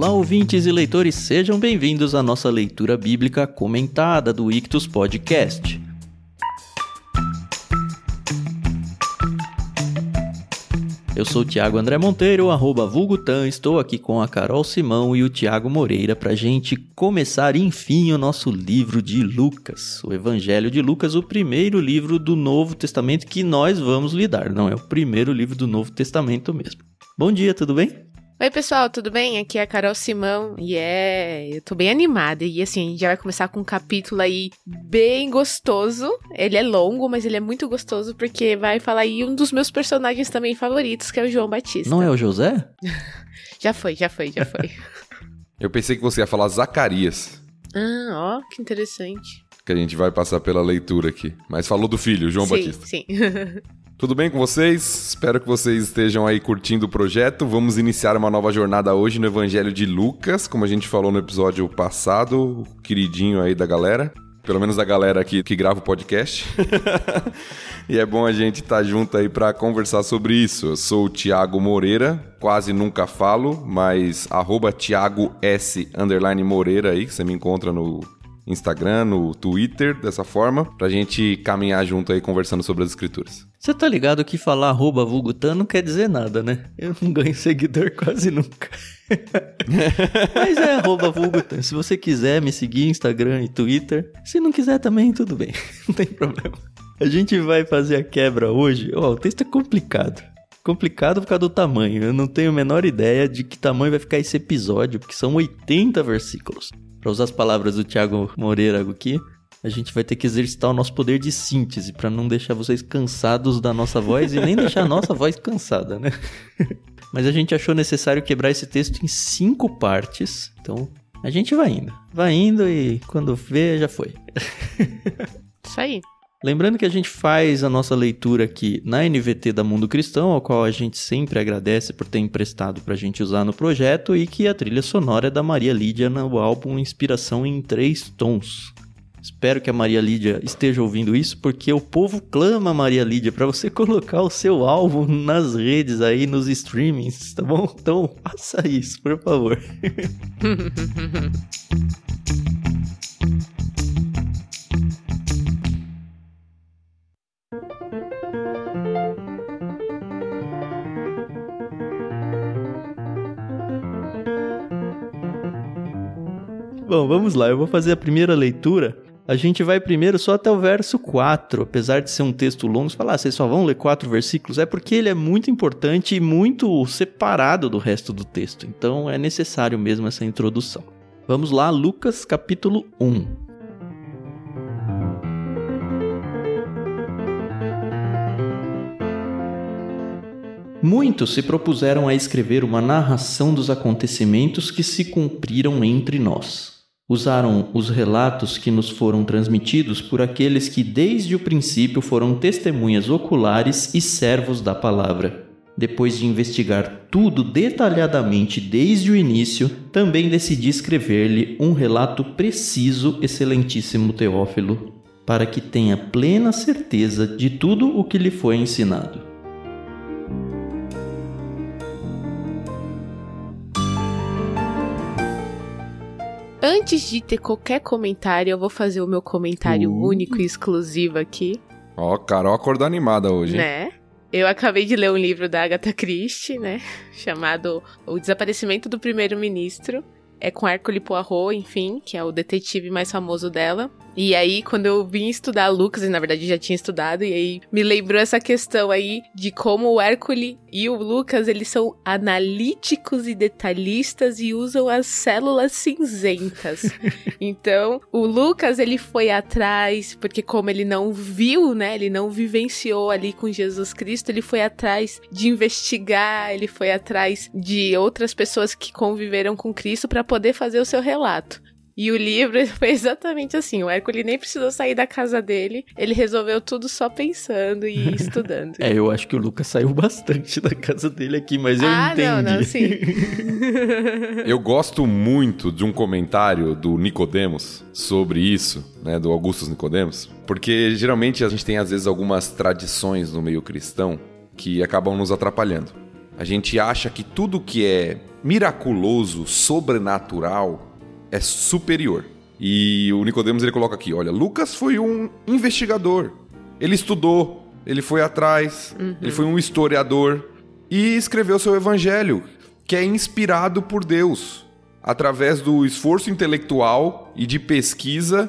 Olá, ouvintes e leitores, sejam bem-vindos à nossa leitura bíblica comentada do Ictus Podcast. Eu sou o Thiago André Monteiro, arroba Vulgutan, estou aqui com a Carol Simão e o Tiago Moreira para gente começar, enfim, o nosso livro de Lucas, o Evangelho de Lucas, o primeiro livro do Novo Testamento que nós vamos lidar, não é o primeiro livro do Novo Testamento mesmo. Bom dia, tudo bem? Oi, pessoal, tudo bem? Aqui é a Carol Simão e é. Eu tô bem animada. E assim, a gente já vai começar com um capítulo aí bem gostoso. Ele é longo, mas ele é muito gostoso porque vai falar aí um dos meus personagens também favoritos, que é o João Batista. Não é o José? já foi, já foi, já foi. Eu pensei que você ia falar Zacarias. Ah, ó, que interessante. Que a gente vai passar pela leitura aqui. Mas falou do filho, João sim, Batista. Sim. Tudo bem com vocês? Espero que vocês estejam aí curtindo o projeto. Vamos iniciar uma nova jornada hoje no Evangelho de Lucas, como a gente falou no episódio passado, o queridinho aí da galera. Pelo menos da galera aqui que grava o podcast. e é bom a gente estar tá junto aí para conversar sobre isso. Eu sou o Thiago Moreira, quase nunca falo, mas arroba Thiago S Moreira aí, que você me encontra no Instagram, no Twitter, dessa forma, pra gente caminhar junto aí conversando sobre as escrituras. Você tá ligado que falar arroba vulgutan não quer dizer nada, né? Eu não ganho seguidor quase nunca. Mas é arroba vulgutan. Se você quiser me seguir Instagram e Twitter, se não quiser também, tudo bem. Não tem problema. A gente vai fazer a quebra hoje. Ó, oh, o texto é complicado complicado por causa do tamanho. Eu não tenho a menor ideia de que tamanho vai ficar esse episódio, porque são 80 versículos. Para usar as palavras do Thiago Moreira aqui, a gente vai ter que exercitar o nosso poder de síntese para não deixar vocês cansados da nossa voz e nem deixar a nossa voz cansada, né? Mas a gente achou necessário quebrar esse texto em cinco partes, então a gente vai indo. Vai indo e quando vê, já foi. Isso aí. Lembrando que a gente faz a nossa leitura aqui na NVT da Mundo Cristão, ao qual a gente sempre agradece por ter emprestado para a gente usar no projeto, e que a trilha sonora é da Maria Lídia no álbum Inspiração em Três Tons. Espero que a Maria Lídia esteja ouvindo isso, porque o povo clama, Maria Lídia, para você colocar o seu álbum nas redes aí, nos streamings, tá bom? Então, faça isso, por favor. Bom, vamos lá, eu vou fazer a primeira leitura. A gente vai primeiro só até o verso 4, apesar de ser um texto longo. Você fala, ah, vocês só vão ler quatro versículos? É porque ele é muito importante e muito separado do resto do texto. Então é necessário mesmo essa introdução. Vamos lá, Lucas capítulo 1. Muitos se propuseram a escrever uma narração dos acontecimentos que se cumpriram entre nós usaram os relatos que nos foram transmitidos por aqueles que desde o princípio foram testemunhas oculares e servos da palavra. Depois de investigar tudo detalhadamente desde o início, também decidi escrever-lhe um relato preciso, excelentíssimo Teófilo, para que tenha plena certeza de tudo o que lhe foi ensinado. Antes de ter qualquer comentário, eu vou fazer o meu comentário uh. único e exclusivo aqui. Ó, oh, Carol acordou animada hoje. Né? Eu acabei de ler um livro da Agatha Christie, né? Chamado O Desaparecimento do Primeiro-Ministro. É com Hercule Poirot, enfim, que é o detetive mais famoso dela. E aí, quando eu vim estudar Lucas, e na verdade já tinha estudado, e aí me lembrou essa questão aí de como o Hércules e o Lucas, eles são analíticos e detalhistas e usam as células cinzentas. então, o Lucas, ele foi atrás, porque como ele não viu, né, ele não vivenciou ali com Jesus Cristo, ele foi atrás de investigar, ele foi atrás de outras pessoas que conviveram com Cristo para poder fazer o seu relato. E o livro foi exatamente assim. O Hércules nem precisou sair da casa dele. Ele resolveu tudo só pensando e estudando. é, eu acho que o Lucas saiu bastante da casa dele aqui, mas eu ah, entendi. Ah, não, não, sim. eu gosto muito de um comentário do Nicodemos sobre isso, né, do Augustus Nicodemos, porque geralmente a gente tem às vezes algumas tradições no meio cristão que acabam nos atrapalhando. A gente acha que tudo que é miraculoso, sobrenatural, é superior. E o Nicodemos ele coloca aqui, olha, Lucas foi um investigador. Ele estudou, ele foi atrás, uhum. ele foi um historiador e escreveu seu evangelho, que é inspirado por Deus, através do esforço intelectual e de pesquisa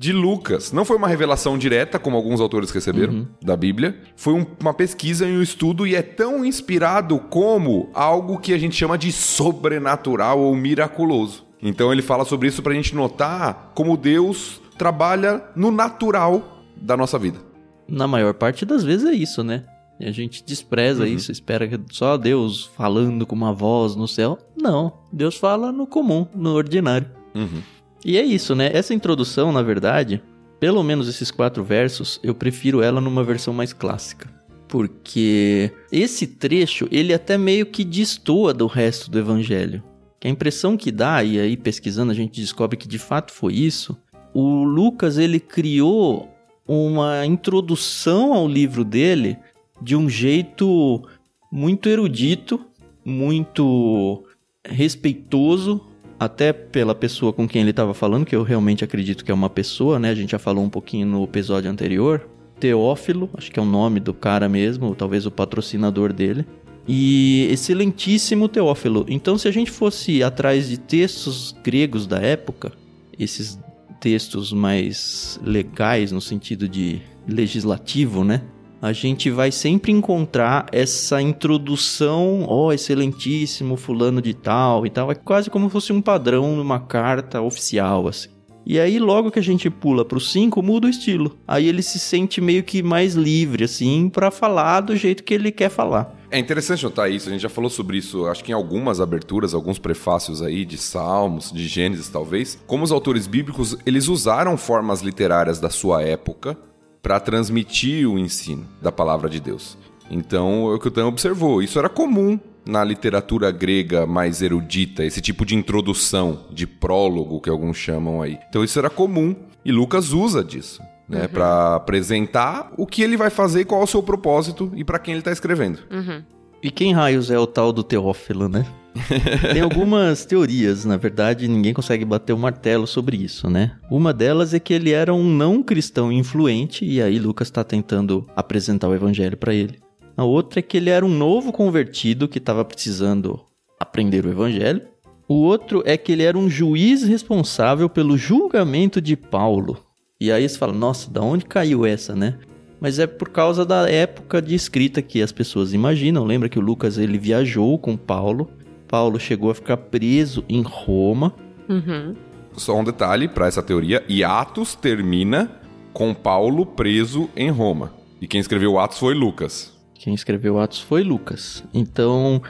de Lucas. Não foi uma revelação direta, como alguns autores receberam uhum. da Bíblia. Foi um, uma pesquisa e um estudo e é tão inspirado como algo que a gente chama de sobrenatural ou miraculoso. Então ele fala sobre isso para a gente notar como Deus trabalha no natural da nossa vida. Na maior parte das vezes é isso, né? A gente despreza uhum. isso, espera que só Deus falando com uma voz no céu. Não, Deus fala no comum, no ordinário. Uhum. E é isso, né? Essa introdução, na verdade, pelo menos esses quatro versos, eu prefiro ela numa versão mais clássica. Porque esse trecho, ele até meio que destoa do resto do evangelho. Que a impressão que dá, e aí pesquisando a gente descobre que de fato foi isso, o Lucas ele criou uma introdução ao livro dele de um jeito muito erudito, muito respeitoso, até pela pessoa com quem ele estava falando, que eu realmente acredito que é uma pessoa, né? A gente já falou um pouquinho no episódio anterior. Teófilo, acho que é o nome do cara mesmo, talvez o patrocinador dele. E excelentíssimo Teófilo. Então, se a gente fosse atrás de textos gregos da época, esses textos mais legais no sentido de legislativo, né? A gente vai sempre encontrar essa introdução, ó, oh, excelentíssimo fulano de tal e tal, é quase como se fosse um padrão numa carta oficial, assim. E aí, logo que a gente pula pro 5, muda o estilo. Aí ele se sente meio que mais livre, assim, para falar do jeito que ele quer falar. É interessante notar isso, a gente já falou sobre isso, acho que em algumas aberturas, alguns prefácios aí de Salmos, de Gênesis talvez, como os autores bíblicos, eles usaram formas literárias da sua época para transmitir o ensino da palavra de Deus. Então, é o que o Tan observou. Isso era comum na literatura grega mais erudita, esse tipo de introdução, de prólogo que alguns chamam aí. Então, isso era comum e Lucas usa disso. Né, uhum. para apresentar o que ele vai fazer, qual é o seu propósito e para quem ele está escrevendo. Uhum. E quem raios é o tal do Teófilo, né? Tem algumas teorias, na verdade, ninguém consegue bater o martelo sobre isso, né? Uma delas é que ele era um não cristão influente, e aí Lucas está tentando apresentar o evangelho para ele. A outra é que ele era um novo convertido que estava precisando aprender o evangelho. O outro é que ele era um juiz responsável pelo julgamento de Paulo. E aí você fala, nossa, da onde caiu essa, né? Mas é por causa da época de escrita que as pessoas imaginam. Lembra que o Lucas ele viajou com Paulo Paulo chegou a ficar preso em Roma. Uhum. Só um detalhe para essa teoria: e Atos termina com Paulo preso em Roma. E quem escreveu Atos foi Lucas. Quem escreveu Atos foi Lucas. Então,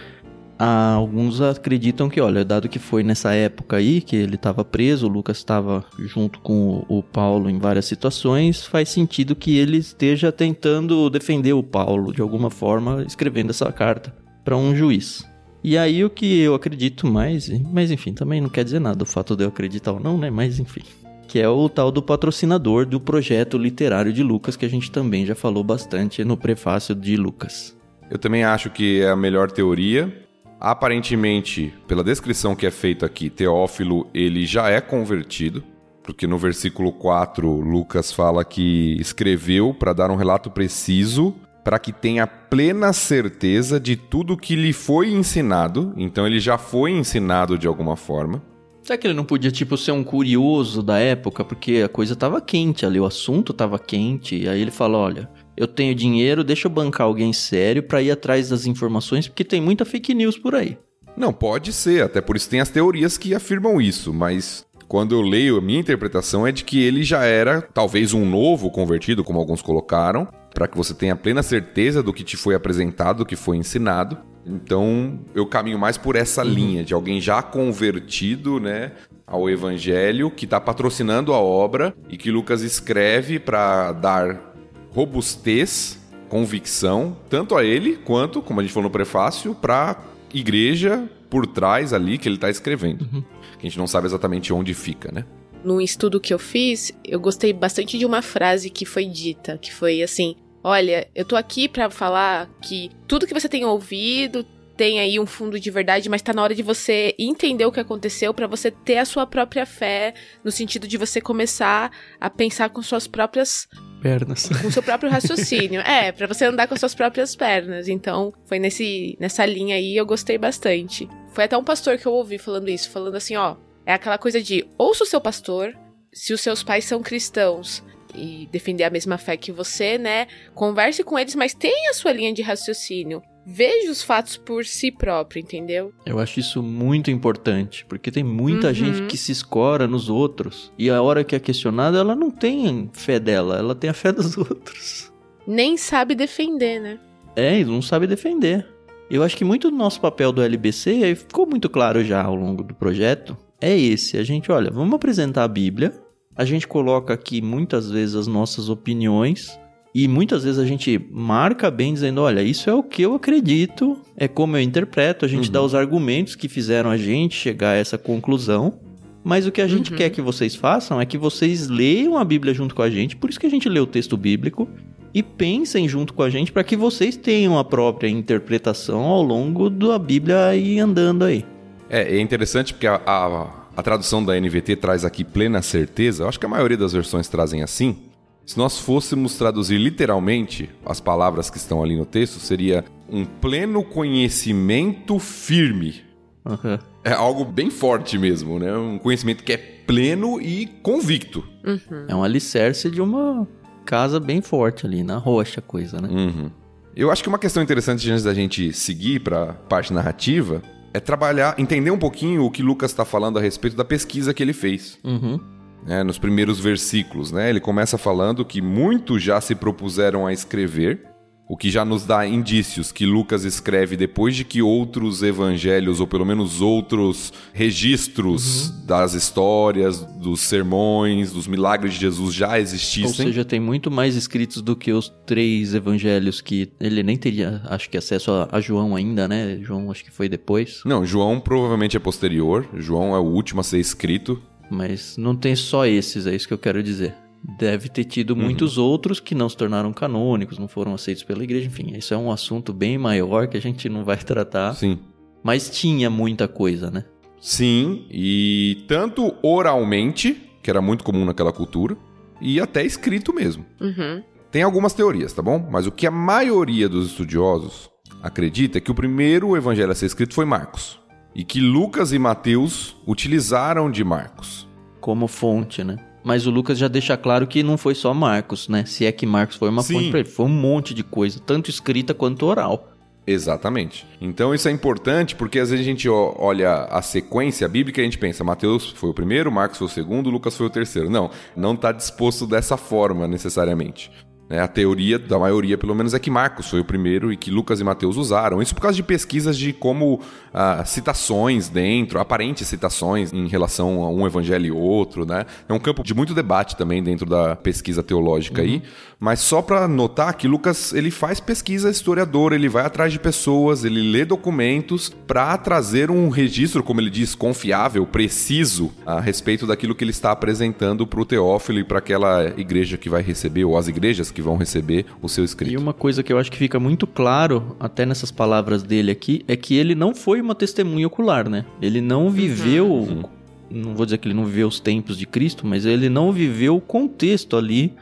alguns acreditam que, olha, dado que foi nessa época aí que ele estava preso, o Lucas estava junto com o Paulo em várias situações, faz sentido que ele esteja tentando defender o Paulo de alguma forma, escrevendo essa carta para um juiz. E aí o que eu acredito mais, mas enfim, também não quer dizer nada o fato de eu acreditar ou não, né? Mas enfim. Que é o tal do patrocinador do projeto literário de Lucas, que a gente também já falou bastante no prefácio de Lucas. Eu também acho que é a melhor teoria. Aparentemente, pela descrição que é feita aqui, Teófilo ele já é convertido, porque no versículo 4 Lucas fala que escreveu para dar um relato preciso para que tenha plena certeza de tudo que lhe foi ensinado. Então ele já foi ensinado de alguma forma. Será que ele não podia, tipo, ser um curioso da época? Porque a coisa tava quente ali, o assunto tava quente. E aí ele fala: olha, eu tenho dinheiro, deixa eu bancar alguém sério para ir atrás das informações, porque tem muita fake news por aí. Não, pode ser, até por isso tem as teorias que afirmam isso, mas quando eu leio, a minha interpretação é de que ele já era talvez um novo convertido, como alguns colocaram, para que você tenha plena certeza do que te foi apresentado, do que foi ensinado. Então, eu caminho mais por essa uhum. linha de alguém já convertido, né, ao evangelho, que está patrocinando a obra e que Lucas escreve para dar robustez, convicção, tanto a ele quanto, como a gente falou no prefácio, para igreja por trás ali que ele está escrevendo. Uhum. Que a gente não sabe exatamente onde fica, né? No estudo que eu fiz, eu gostei bastante de uma frase que foi dita, que foi assim: Olha, eu tô aqui para falar que tudo que você tem ouvido tem aí um fundo de verdade, mas tá na hora de você entender o que aconteceu para você ter a sua própria fé, no sentido de você começar a pensar com suas próprias pernas. Com seu próprio raciocínio. é, para você andar com suas próprias pernas. Então, foi nesse nessa linha aí eu gostei bastante. Foi até um pastor que eu ouvi falando isso, falando assim, ó, é aquela coisa de ouça o seu pastor, se os seus pais são cristãos e defender a mesma fé que você, né? Converse com eles, mas tenha a sua linha de raciocínio. Veja os fatos por si próprio, entendeu? Eu acho isso muito importante, porque tem muita uhum. gente que se escora nos outros e a hora que é questionada, ela não tem fé dela, ela tem a fé dos outros. Nem sabe defender, né? É, não sabe defender. Eu acho que muito do nosso papel do LBC, aí ficou muito claro já ao longo do projeto, é esse. A gente, olha, vamos apresentar a Bíblia, a gente coloca aqui muitas vezes as nossas opiniões, e muitas vezes a gente marca bem dizendo, olha, isso é o que eu acredito, é como eu interpreto, a gente uhum. dá os argumentos que fizeram a gente chegar a essa conclusão. Mas o que a gente uhum. quer que vocês façam é que vocês leiam a Bíblia junto com a gente, por isso que a gente lê o texto bíblico, e pensem junto com a gente para que vocês tenham a própria interpretação ao longo da Bíblia e andando aí. É, é interessante porque a, a, a tradução da NVT traz aqui plena certeza, eu acho que a maioria das versões trazem assim, se nós fôssemos traduzir literalmente as palavras que estão ali no texto, seria um pleno conhecimento firme. Uhum. É algo bem forte mesmo, né? Um conhecimento que é pleno e convicto. Uhum. É um alicerce de uma casa bem forte ali, na rocha, coisa, né? Uhum. Eu acho que uma questão interessante antes da gente seguir para a parte narrativa é trabalhar, entender um pouquinho o que Lucas está falando a respeito da pesquisa que ele fez. Uhum né, nos primeiros versículos. Né? Ele começa falando que muitos já se propuseram a escrever, o que já nos dá indícios que Lucas escreve depois de que outros evangelhos, ou pelo menos outros registros uhum. das histórias, dos sermões, dos milagres de Jesus já existissem. Ou seja, tem muito mais escritos do que os três evangelhos que ele nem teria, acho que, acesso a, a João ainda, né? João acho que foi depois. Não, João provavelmente é posterior. João é o último a ser escrito. Mas não tem só esses, é isso que eu quero dizer. Deve ter tido uhum. muitos outros que não se tornaram canônicos, não foram aceitos pela igreja, enfim, isso é um assunto bem maior que a gente não vai tratar. Sim. Mas tinha muita coisa, né? Sim, e tanto oralmente, que era muito comum naquela cultura, e até escrito mesmo. Uhum. Tem algumas teorias, tá bom? Mas o que a maioria dos estudiosos acredita é que o primeiro evangelho a ser escrito foi Marcos e que Lucas e Mateus utilizaram de Marcos. Como fonte, né? Mas o Lucas já deixa claro que não foi só Marcos, né? Se é que Marcos foi uma Sim. fonte para ele, foi um monte de coisa, tanto escrita quanto oral. Exatamente. Então isso é importante porque às vezes a gente olha a sequência bíblica e a gente pensa, Mateus foi o primeiro, Marcos foi o segundo, Lucas foi o terceiro. Não, não está disposto dessa forma necessariamente. Né? A teoria da maioria, pelo menos, é que Marcos foi o primeiro e que Lucas e Mateus usaram. Isso por causa de pesquisas de como ah, citações dentro, aparentes citações em relação a um evangelho e outro, né? É um campo de muito debate também dentro da pesquisa teológica uhum. aí. Mas só para notar que Lucas ele faz pesquisa historiador, ele vai atrás de pessoas, ele lê documentos para trazer um registro, como ele diz, confiável, preciso a respeito daquilo que ele está apresentando para o Teófilo e para aquela igreja que vai receber ou as igrejas que que vão receber o seu escrito. E uma coisa que eu acho que fica muito claro, até nessas palavras dele aqui, é que ele não foi uma testemunha ocular, né? Ele não viveu. Uhum. Não vou dizer que ele não viveu os tempos de Cristo, mas ele não viveu o contexto ali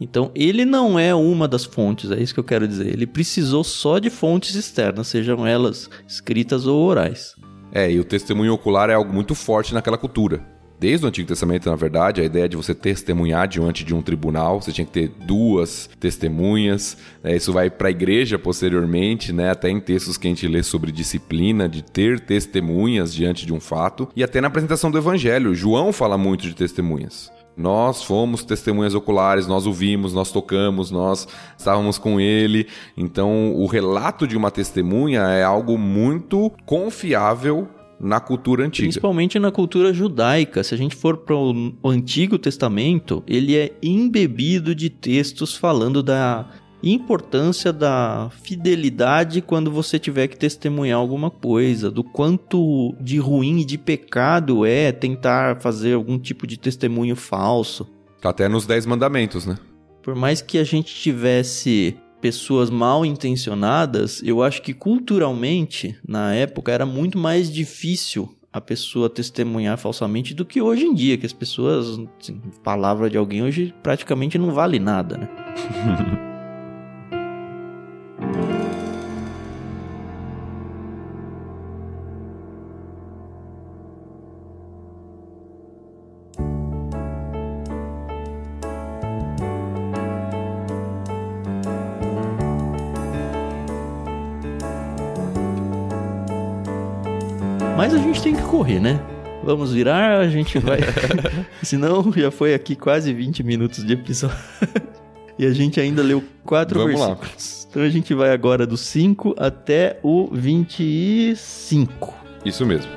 então, ele não é uma das fontes, é isso que eu quero dizer. Ele precisou só de fontes externas, sejam elas escritas ou orais. É, e o testemunho ocular é algo muito forte naquela cultura desde o Antigo Testamento, na verdade, a ideia de você testemunhar diante de um tribunal, você tinha que ter duas testemunhas. Né? Isso vai para a igreja posteriormente, né? até em textos que a gente lê sobre disciplina, de ter testemunhas diante de um fato, e até na apresentação do Evangelho. João fala muito de testemunhas. Nós fomos testemunhas oculares, nós o vimos, nós tocamos, nós estávamos com ele. Então, o relato de uma testemunha é algo muito confiável na cultura antiga. Principalmente na cultura judaica. Se a gente for para o Antigo Testamento, ele é embebido de textos falando da importância da fidelidade quando você tiver que testemunhar alguma coisa, do quanto de ruim e de pecado é tentar fazer algum tipo de testemunho falso. Tá até nos Dez Mandamentos, né? Por mais que a gente tivesse pessoas mal intencionadas, eu acho que culturalmente, na época, era muito mais difícil a pessoa testemunhar falsamente do que hoje em dia, que as pessoas, assim, palavra de alguém hoje praticamente não vale nada, né? Mas a gente tem que correr, né? Vamos virar, a gente vai. Senão já foi aqui quase 20 minutos de episódio. E a gente ainda leu quatro Vamos lá. versículos. Então a gente vai agora do 5 até o 25. Isso mesmo.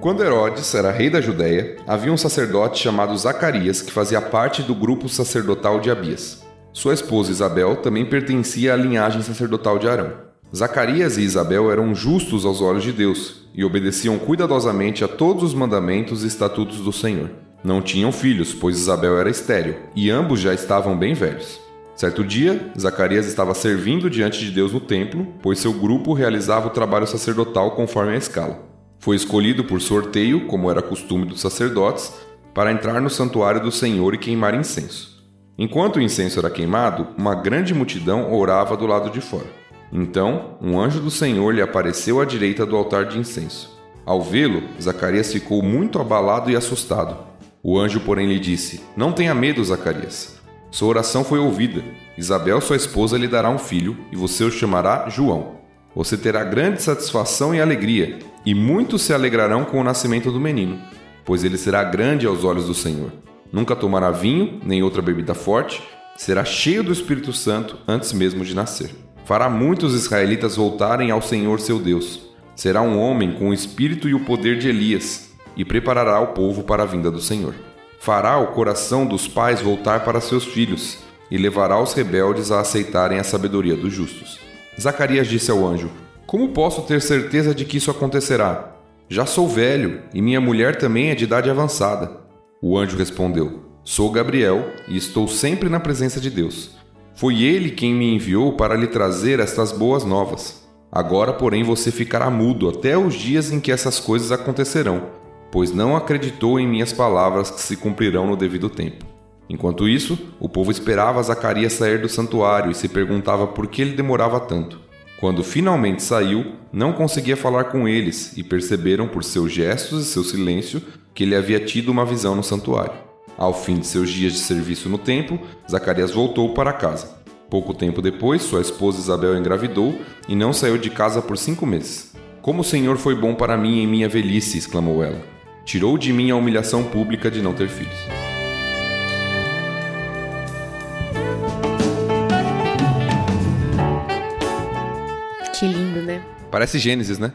Quando Herodes era rei da Judéia, havia um sacerdote chamado Zacarias que fazia parte do grupo sacerdotal de Abias. Sua esposa Isabel também pertencia à linhagem sacerdotal de Arão. Zacarias e Isabel eram justos aos olhos de Deus e obedeciam cuidadosamente a todos os mandamentos e estatutos do Senhor. Não tinham filhos, pois Isabel era estéril, e ambos já estavam bem velhos. Certo dia, Zacarias estava servindo diante de Deus no templo, pois seu grupo realizava o trabalho sacerdotal conforme a escala. Foi escolhido por sorteio, como era costume dos sacerdotes, para entrar no santuário do Senhor e queimar incenso. Enquanto o incenso era queimado, uma grande multidão orava do lado de fora. Então, um anjo do Senhor lhe apareceu à direita do altar de incenso. Ao vê-lo, Zacarias ficou muito abalado e assustado. O anjo, porém, lhe disse: Não tenha medo, Zacarias. Sua oração foi ouvida. Isabel, sua esposa, lhe dará um filho, e você o chamará João. Você terá grande satisfação e alegria, e muitos se alegrarão com o nascimento do menino, pois ele será grande aos olhos do Senhor. Nunca tomará vinho, nem outra bebida forte, será cheio do Espírito Santo antes mesmo de nascer. Fará muitos israelitas voltarem ao Senhor seu Deus. Será um homem com o espírito e o poder de Elias, e preparará o povo para a vinda do Senhor. Fará o coração dos pais voltar para seus filhos, e levará os rebeldes a aceitarem a sabedoria dos justos. Zacarias disse ao anjo: Como posso ter certeza de que isso acontecerá? Já sou velho, e minha mulher também é de idade avançada. O anjo respondeu: Sou Gabriel e estou sempre na presença de Deus. Foi ele quem me enviou para lhe trazer estas boas novas. Agora, porém, você ficará mudo até os dias em que essas coisas acontecerão, pois não acreditou em minhas palavras que se cumprirão no devido tempo. Enquanto isso, o povo esperava Zacarias sair do santuário e se perguntava por que ele demorava tanto. Quando finalmente saiu, não conseguia falar com eles e perceberam por seus gestos e seu silêncio que ele havia tido uma visão no santuário. Ao fim de seus dias de serviço no templo, Zacarias voltou para casa. Pouco tempo depois, sua esposa Isabel engravidou e não saiu de casa por cinco meses. Como o Senhor foi bom para mim em minha velhice! exclamou ela. Tirou de mim a humilhação pública de não ter filhos. Que lindo, né? Parece Gênesis, né?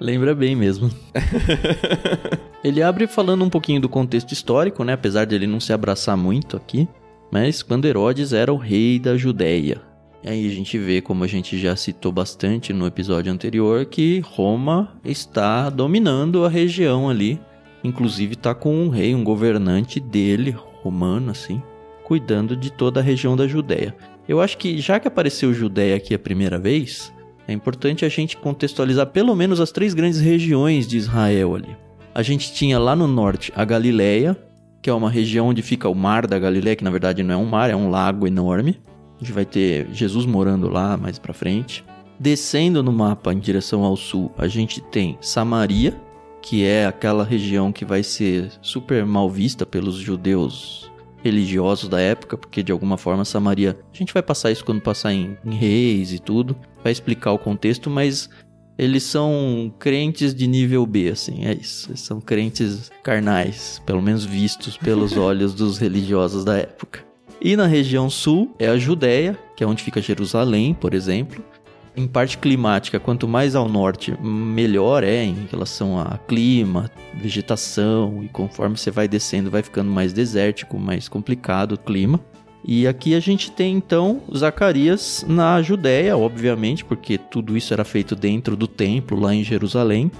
Lembra bem mesmo. ele abre falando um pouquinho do contexto histórico, né? Apesar de ele não se abraçar muito aqui. Mas quando Herodes era o rei da Judéia. E aí a gente vê, como a gente já citou bastante no episódio anterior, que Roma está dominando a região ali. Inclusive está com um rei, um governante dele, romano assim, cuidando de toda a região da Judéia. Eu acho que já que apareceu Judéia aqui a primeira vez, é importante a gente contextualizar pelo menos as três grandes regiões de Israel ali. A gente tinha lá no norte a Galileia, que é uma região onde fica o mar da Galileia, que na verdade não é um mar, é um lago enorme. A gente vai ter Jesus morando lá mais para frente. Descendo no mapa em direção ao sul, a gente tem Samaria, que é aquela região que vai ser super mal vista pelos judeus religiosos da época, porque de alguma forma Samaria. A gente vai passar isso quando passar em, em Reis e tudo, vai explicar o contexto, mas eles são crentes de nível B, assim, é isso. Eles são crentes carnais, pelo menos vistos pelos olhos dos religiosos da época. E na região sul é a Judéia, que é onde fica Jerusalém, por exemplo. Em parte climática, quanto mais ao norte, melhor é em relação a clima, vegetação, e conforme você vai descendo, vai ficando mais desértico, mais complicado o clima. E aqui a gente tem então Zacarias na Judéia, obviamente, porque tudo isso era feito dentro do templo lá em Jerusalém.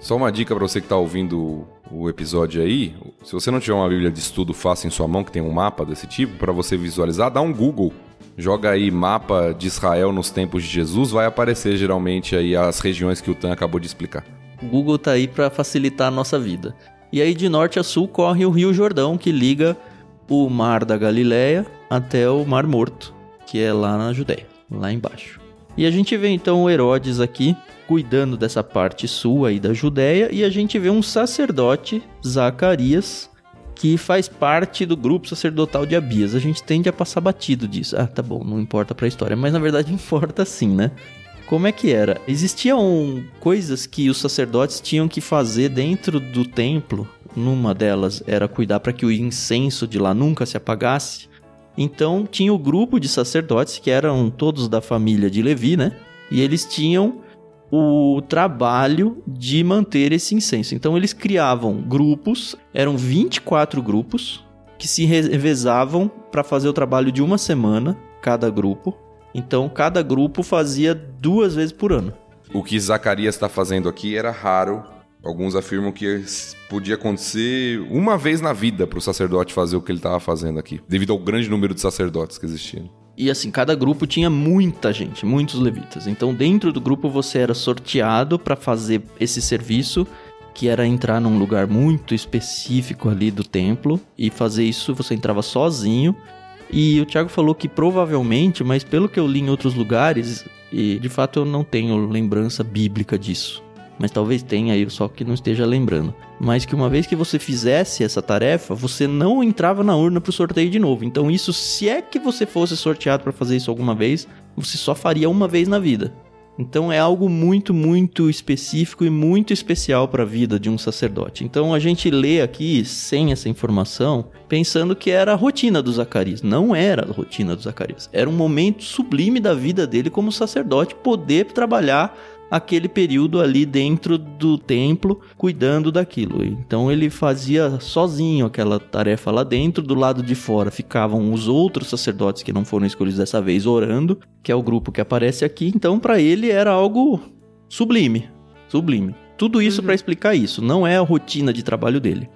Só uma dica para você que tá ouvindo o episódio aí, se você não tiver uma Bíblia de estudo fácil em sua mão, que tem um mapa desse tipo, para você visualizar, dá um Google. Joga aí mapa de Israel nos tempos de Jesus, vai aparecer geralmente aí as regiões que o Tan acabou de explicar. O Google tá aí para facilitar a nossa vida. E aí de norte a sul corre o Rio Jordão, que liga o Mar da Galileia até o Mar Morto, que é lá na Judéia, lá embaixo. E a gente vê então o Herodes aqui cuidando dessa parte sul aí da Judéia e a gente vê um sacerdote, Zacarias, que faz parte do grupo sacerdotal de Abias. A gente tende a passar batido disso. Ah, tá bom, não importa para a história, mas na verdade importa sim, né? Como é que era? Existiam coisas que os sacerdotes tinham que fazer dentro do templo. Numa delas era cuidar para que o incenso de lá nunca se apagasse. Então tinha o grupo de sacerdotes que eram todos da família de Levi, né? E eles tinham o trabalho de manter esse incenso. Então eles criavam grupos, eram 24 grupos que se revezavam para fazer o trabalho de uma semana cada grupo. Então cada grupo fazia duas vezes por ano. O que Zacarias está fazendo aqui era raro. Alguns afirmam que podia acontecer uma vez na vida para o sacerdote fazer o que ele estava fazendo aqui, devido ao grande número de sacerdotes que existiam. E assim, cada grupo tinha muita gente, muitos levitas. Então, dentro do grupo você era sorteado para fazer esse serviço, que era entrar num lugar muito específico ali do templo e fazer isso, você entrava sozinho. E o Thiago falou que provavelmente, mas pelo que eu li em outros lugares, e de fato eu não tenho lembrança bíblica disso mas talvez tenha aí, só que não esteja lembrando. Mas que uma vez que você fizesse essa tarefa, você não entrava na urna para o sorteio de novo. Então isso, se é que você fosse sorteado para fazer isso alguma vez, você só faria uma vez na vida. Então é algo muito, muito específico e muito especial para a vida de um sacerdote. Então a gente lê aqui sem essa informação, pensando que era a rotina do Zacarias. Não era a rotina do Zacarias. Era um momento sublime da vida dele como sacerdote poder trabalhar aquele período ali dentro do templo cuidando daquilo. Então ele fazia sozinho aquela tarefa lá dentro, do lado de fora ficavam os outros sacerdotes que não foram escolhidos dessa vez orando, que é o grupo que aparece aqui. Então para ele era algo sublime, sublime. Tudo isso uhum. para explicar isso, não é a rotina de trabalho dele.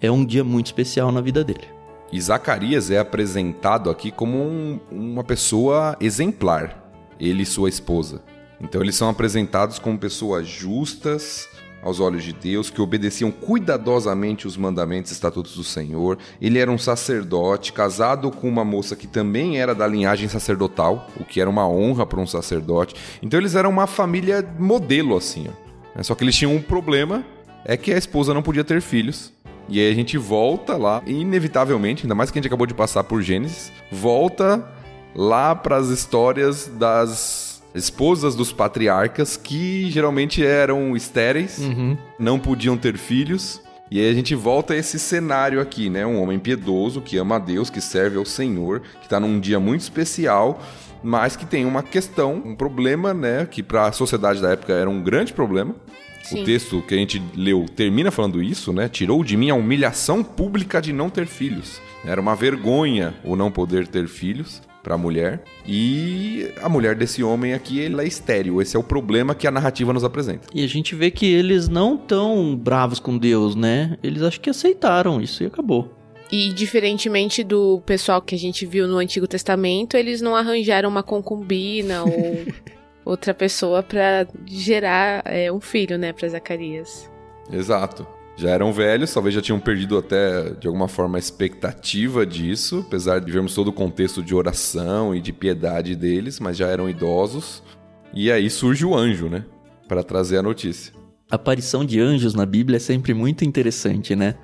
É um dia muito especial na vida dele. E Zacarias é apresentado aqui como um, uma pessoa exemplar, ele e sua esposa. Então eles são apresentados como pessoas justas aos olhos de Deus, que obedeciam cuidadosamente os mandamentos e estatutos do Senhor. Ele era um sacerdote, casado com uma moça que também era da linhagem sacerdotal, o que era uma honra para um sacerdote. Então eles eram uma família modelo assim. Ó. Só que eles tinham um problema, é que a esposa não podia ter filhos. E aí a gente volta lá, inevitavelmente, ainda mais que a gente acabou de passar por Gênesis, volta lá para as histórias das esposas dos patriarcas que geralmente eram estéreis, uhum. não podiam ter filhos. E aí a gente volta a esse cenário aqui, né? Um homem piedoso que ama a Deus, que serve ao Senhor, que está num dia muito especial, mas que tem uma questão, um problema, né? Que para a sociedade da época era um grande problema. Sim. O texto que a gente leu termina falando isso, né? Tirou de mim a humilhação pública de não ter filhos. Era uma vergonha o não poder ter filhos para a mulher. E a mulher desse homem aqui, ela é estéril. Esse é o problema que a narrativa nos apresenta. E a gente vê que eles não tão bravos com Deus, né? Eles acho que aceitaram isso e acabou. E diferentemente do pessoal que a gente viu no Antigo Testamento, eles não arranjaram uma concubina ou outra pessoa para gerar é, um filho, né, para Zacarias. Exato já eram velhos, talvez já tinham perdido até de alguma forma a expectativa disso, apesar de vermos todo o contexto de oração e de piedade deles, mas já eram idosos. E aí surge o anjo, né, para trazer a notícia. A aparição de anjos na Bíblia é sempre muito interessante, né?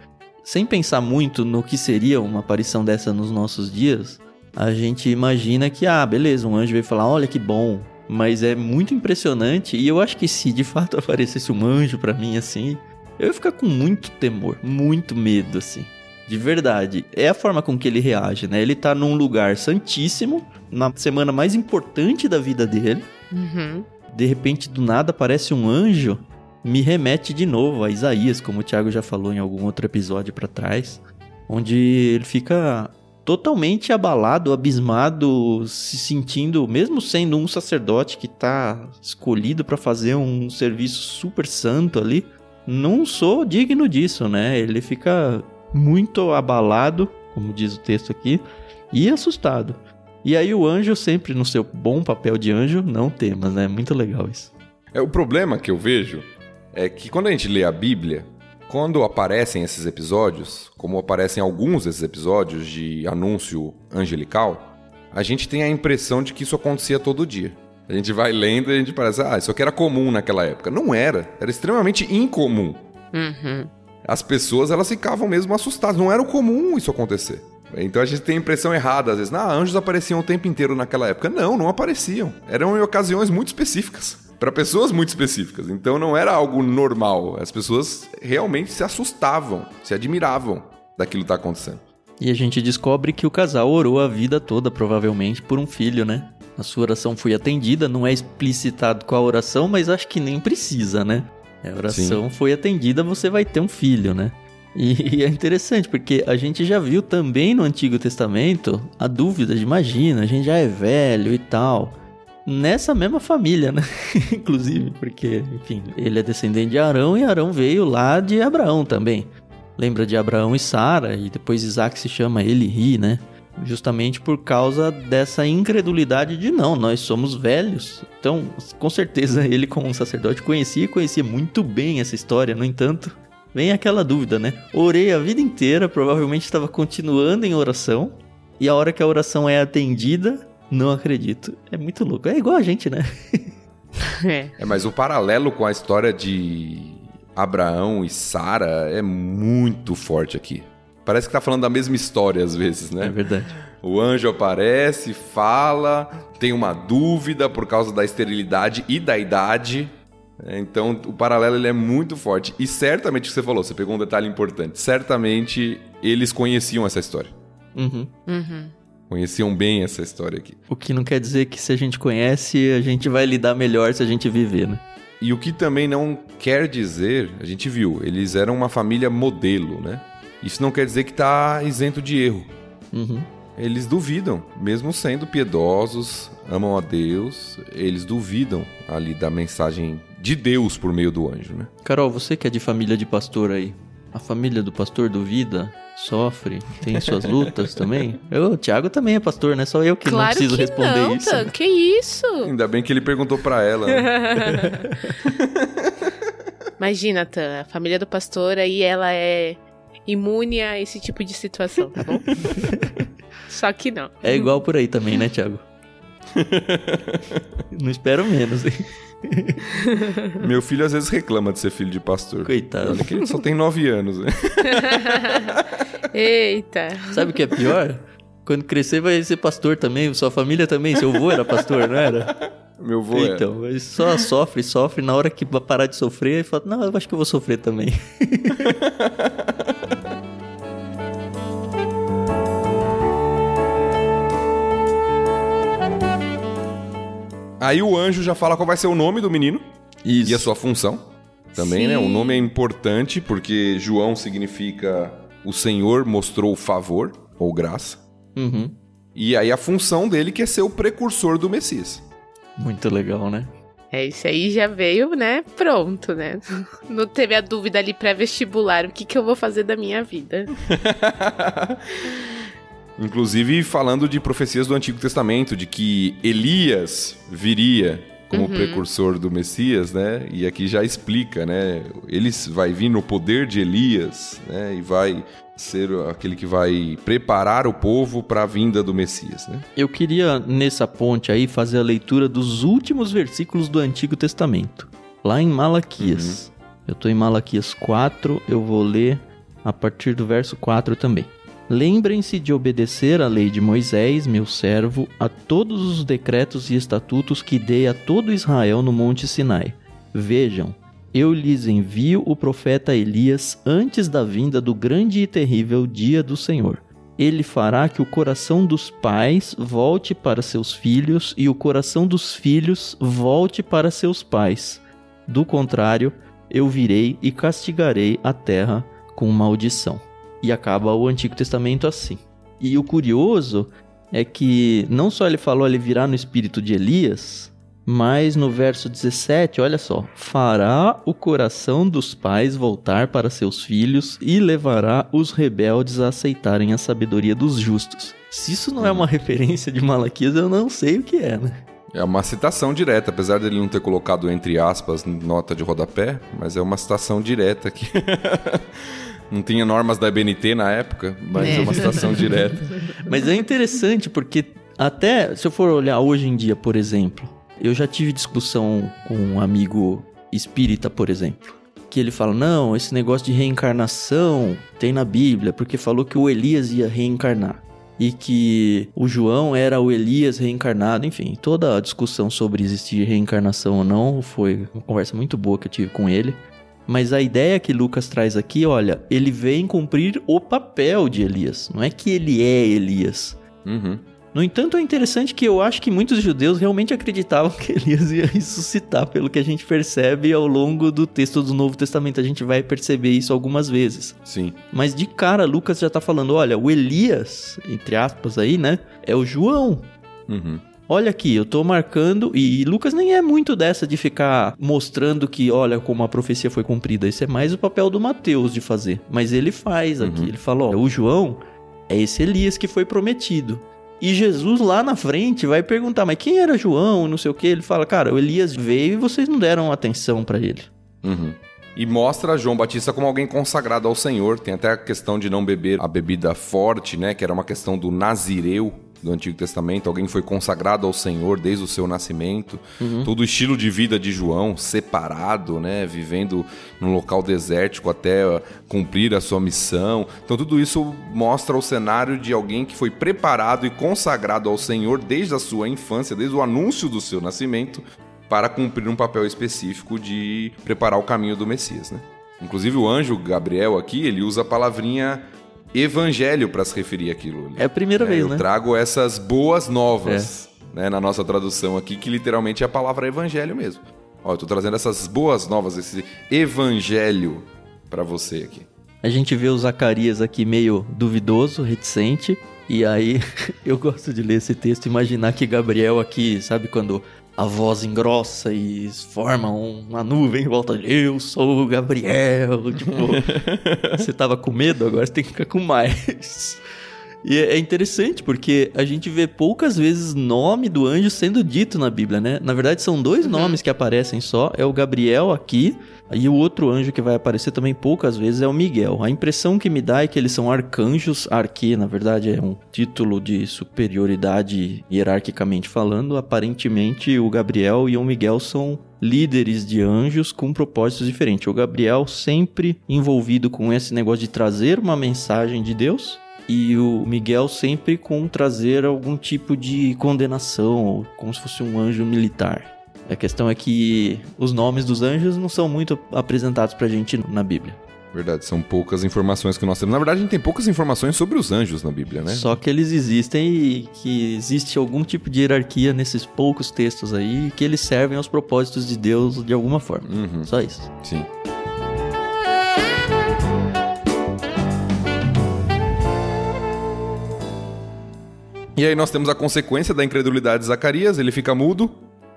Sem pensar muito no que seria uma aparição dessa nos nossos dias, a gente imagina que, ah, beleza, um anjo veio falar, olha que bom, mas é muito impressionante e eu acho que se de fato aparecesse um anjo para mim assim, eu ia ficar com muito temor, muito medo, assim. De verdade. É a forma com que ele reage, né? Ele tá num lugar santíssimo, na semana mais importante da vida dele. Uhum. De repente, do nada, aparece um anjo. Me remete de novo a Isaías, como o Thiago já falou em algum outro episódio para trás. Onde ele fica totalmente abalado, abismado, se sentindo, mesmo sendo um sacerdote que tá escolhido para fazer um serviço super santo ali, não sou digno disso, né? Ele fica muito abalado, como diz o texto aqui, e assustado. E aí o anjo sempre no seu bom papel de anjo, não temas, né? Muito legal isso. É, o problema que eu vejo é que quando a gente lê a Bíblia, quando aparecem esses episódios, como aparecem alguns desses episódios de anúncio angelical, a gente tem a impressão de que isso acontecia todo dia. A gente vai lendo e a gente parece, ah, isso aqui era comum naquela época. Não era. Era extremamente incomum. Uhum. As pessoas, elas ficavam mesmo assustadas. Não era comum isso acontecer. Então a gente tem a impressão errada, às vezes. Ah, anjos apareciam o tempo inteiro naquela época. Não, não apareciam. Eram em ocasiões muito específicas. Para pessoas muito específicas. Então não era algo normal. As pessoas realmente se assustavam, se admiravam daquilo que está acontecendo. E a gente descobre que o casal orou a vida toda, provavelmente, por um filho, né? A sua oração foi atendida, não é explicitado a oração, mas acho que nem precisa, né? A oração Sim. foi atendida, você vai ter um filho, né? E, e, é interessante porque a gente já viu também no Antigo Testamento a dúvida de imagina, a gente já é velho e tal. Nessa mesma família, né? Inclusive, porque, enfim, ele é descendente de Arão e Arão veio lá de Abraão também. Lembra de Abraão e Sara, e depois Isaac se chama Eli, né? Justamente por causa dessa incredulidade de não, nós somos velhos. Então, com certeza ele como um sacerdote conhecia e conhecia muito bem essa história, no entanto, vem aquela dúvida, né? Orei a vida inteira, provavelmente estava continuando em oração, e a hora que a oração é atendida, não acredito. É muito louco. É igual a gente, né? é. é, mas o paralelo com a história de Abraão e Sara é muito forte aqui. Parece que tá falando da mesma história às vezes, né? É verdade. O anjo aparece, fala, tem uma dúvida por causa da esterilidade e da idade. Então, o paralelo ele é muito forte. E certamente, o que você falou, você pegou um detalhe importante. Certamente, eles conheciam essa história. Uhum. Uhum. Conheciam bem essa história aqui. O que não quer dizer que se a gente conhece, a gente vai lidar melhor se a gente viver, né? E o que também não quer dizer, a gente viu, eles eram uma família modelo, né? Isso não quer dizer que está isento de erro. Uhum. Eles duvidam, mesmo sendo piedosos, amam a Deus, eles duvidam ali da mensagem de Deus por meio do anjo, né? Carol, você que é de família de pastor aí, a família do pastor duvida, sofre, tem suas lutas também? Eu, o Thiago também é pastor, né? Só eu que claro não preciso que responder não, isso. Tá. Que isso? Ainda bem que ele perguntou para ela. Né? Imagina, Tan, a família do pastor aí, ela é imune a esse tipo de situação, tá bom? Só que não. É igual por aí também, né, Thiago? não espero menos, hein? Meu filho às vezes reclama de ser filho de pastor. Coitado. Olha que ele só tem nove anos. Né? Eita. Sabe o que é pior? Quando crescer vai ser pastor também, sua família também, seu avô era pastor, não era? Meu avô Então, é. ele só sofre, sofre, na hora que vai parar de sofrer, ele fala, não, eu acho que eu vou sofrer também. Aí o anjo já fala qual vai ser o nome do menino Isso. e a sua função. Também, Sim. né? O nome é importante porque João significa o Senhor mostrou favor ou graça. Uhum. E aí a função dele que é ser o precursor do Messias. Muito legal, né? É, isso aí já veio, né? Pronto, né? Não teve a dúvida ali pré-vestibular, o que, que eu vou fazer da minha vida. Inclusive falando de profecias do Antigo Testamento, de que Elias viria como uhum. precursor do Messias, né? E aqui já explica, né? Ele vai vir no poder de Elias, né? E vai ser aquele que vai preparar o povo para a vinda do Messias, né? Eu queria nessa ponte aí fazer a leitura dos últimos versículos do Antigo Testamento, lá em Malaquias. Uhum. Eu estou em Malaquias 4, eu vou ler a partir do verso 4 também. Lembrem-se de obedecer à lei de Moisés, meu servo, a todos os decretos e estatutos que dei a todo Israel no Monte Sinai. Vejam, eu lhes envio o profeta Elias antes da vinda do grande e terrível dia do Senhor. Ele fará que o coração dos pais volte para seus filhos e o coração dos filhos volte para seus pais. Do contrário, eu virei e castigarei a terra com maldição. E acaba o Antigo Testamento assim. E o curioso é que não só ele falou ele virar no espírito de Elias, Mas no verso 17, olha só: fará o coração dos pais voltar para seus filhos e levará os rebeldes a aceitarem a sabedoria dos justos. Se isso não é uma referência de Malaquias, eu não sei o que é, né? É uma citação direta, apesar dele não ter colocado entre aspas nota de rodapé, mas é uma citação direta aqui. não tinha normas da BNT na época, mas é, é uma citação direta. Mas é interessante porque até se eu for olhar hoje em dia, por exemplo, eu já tive discussão com um amigo espírita, por exemplo, que ele fala: "Não, esse negócio de reencarnação tem na Bíblia, porque falou que o Elias ia reencarnar" e que o João era o Elias reencarnado, enfim, toda a discussão sobre existir reencarnação ou não foi uma conversa muito boa que eu tive com ele. Mas a ideia que Lucas traz aqui, olha, ele vem cumprir o papel de Elias, não é que ele é Elias. Uhum. No entanto, é interessante que eu acho que muitos judeus realmente acreditavam que Elias ia ressuscitar, pelo que a gente percebe ao longo do texto do Novo Testamento. A gente vai perceber isso algumas vezes. Sim. Mas de cara, Lucas já tá falando: olha, o Elias, entre aspas aí, né? É o João. Uhum. Olha aqui, eu tô marcando, e Lucas nem é muito dessa de ficar mostrando que, olha, como a profecia foi cumprida. Isso é mais o papel do Mateus de fazer. Mas ele faz aqui, uhum. ele fala: ó, o João é esse Elias que foi prometido. E Jesus lá na frente vai perguntar, mas quem era João? Não sei o que. Ele fala, cara, o Elias veio e vocês não deram atenção para ele. Uhum. E mostra João Batista como alguém consagrado ao Senhor. Tem até a questão de não beber a bebida forte, né? Que era uma questão do nazireu do Antigo Testamento, alguém que foi consagrado ao Senhor desde o seu nascimento, uhum. todo o estilo de vida de João, separado, né, vivendo num local desértico até cumprir a sua missão. Então tudo isso mostra o cenário de alguém que foi preparado e consagrado ao Senhor desde a sua infância, desde o anúncio do seu nascimento, para cumprir um papel específico de preparar o caminho do Messias, né? Inclusive o anjo Gabriel aqui, ele usa a palavrinha evangelho para se referir àquilo. É a primeira é, vez, eu né? Eu trago essas boas novas é. né, na nossa tradução aqui, que literalmente é a palavra evangelho mesmo. Ó, eu tô trazendo essas boas novas, esse evangelho para você aqui. A gente vê o Zacarias aqui meio duvidoso, reticente, e aí eu gosto de ler esse texto, imaginar que Gabriel aqui, sabe quando a voz engrossa e forma uma nuvem em volta de eu sou o Gabriel. Tipo, você tava com medo, agora você tem que ficar com mais. E é, é interessante porque a gente vê poucas vezes nome do anjo sendo dito na Bíblia, né? Na verdade, são dois uhum. nomes que aparecem só. É o Gabriel aqui, e o outro anjo que vai aparecer também poucas vezes é o Miguel. A impressão que me dá é que eles são arcanjos. Arque, na verdade, é um título de superioridade hierarquicamente falando. Aparentemente, o Gabriel e o Miguel são líderes de anjos com propósitos diferentes. O Gabriel sempre envolvido com esse negócio de trazer uma mensagem de Deus e o Miguel sempre com trazer algum tipo de condenação, como se fosse um anjo militar. A questão é que os nomes dos anjos não são muito apresentados pra gente na Bíblia. Verdade, são poucas informações que nós temos. Na verdade, a gente tem poucas informações sobre os anjos na Bíblia, né? Só que eles existem e que existe algum tipo de hierarquia nesses poucos textos aí que eles servem aos propósitos de Deus de alguma forma. Uhum. Só isso. Sim. E aí nós temos a consequência da incredulidade de Zacarias, ele fica mudo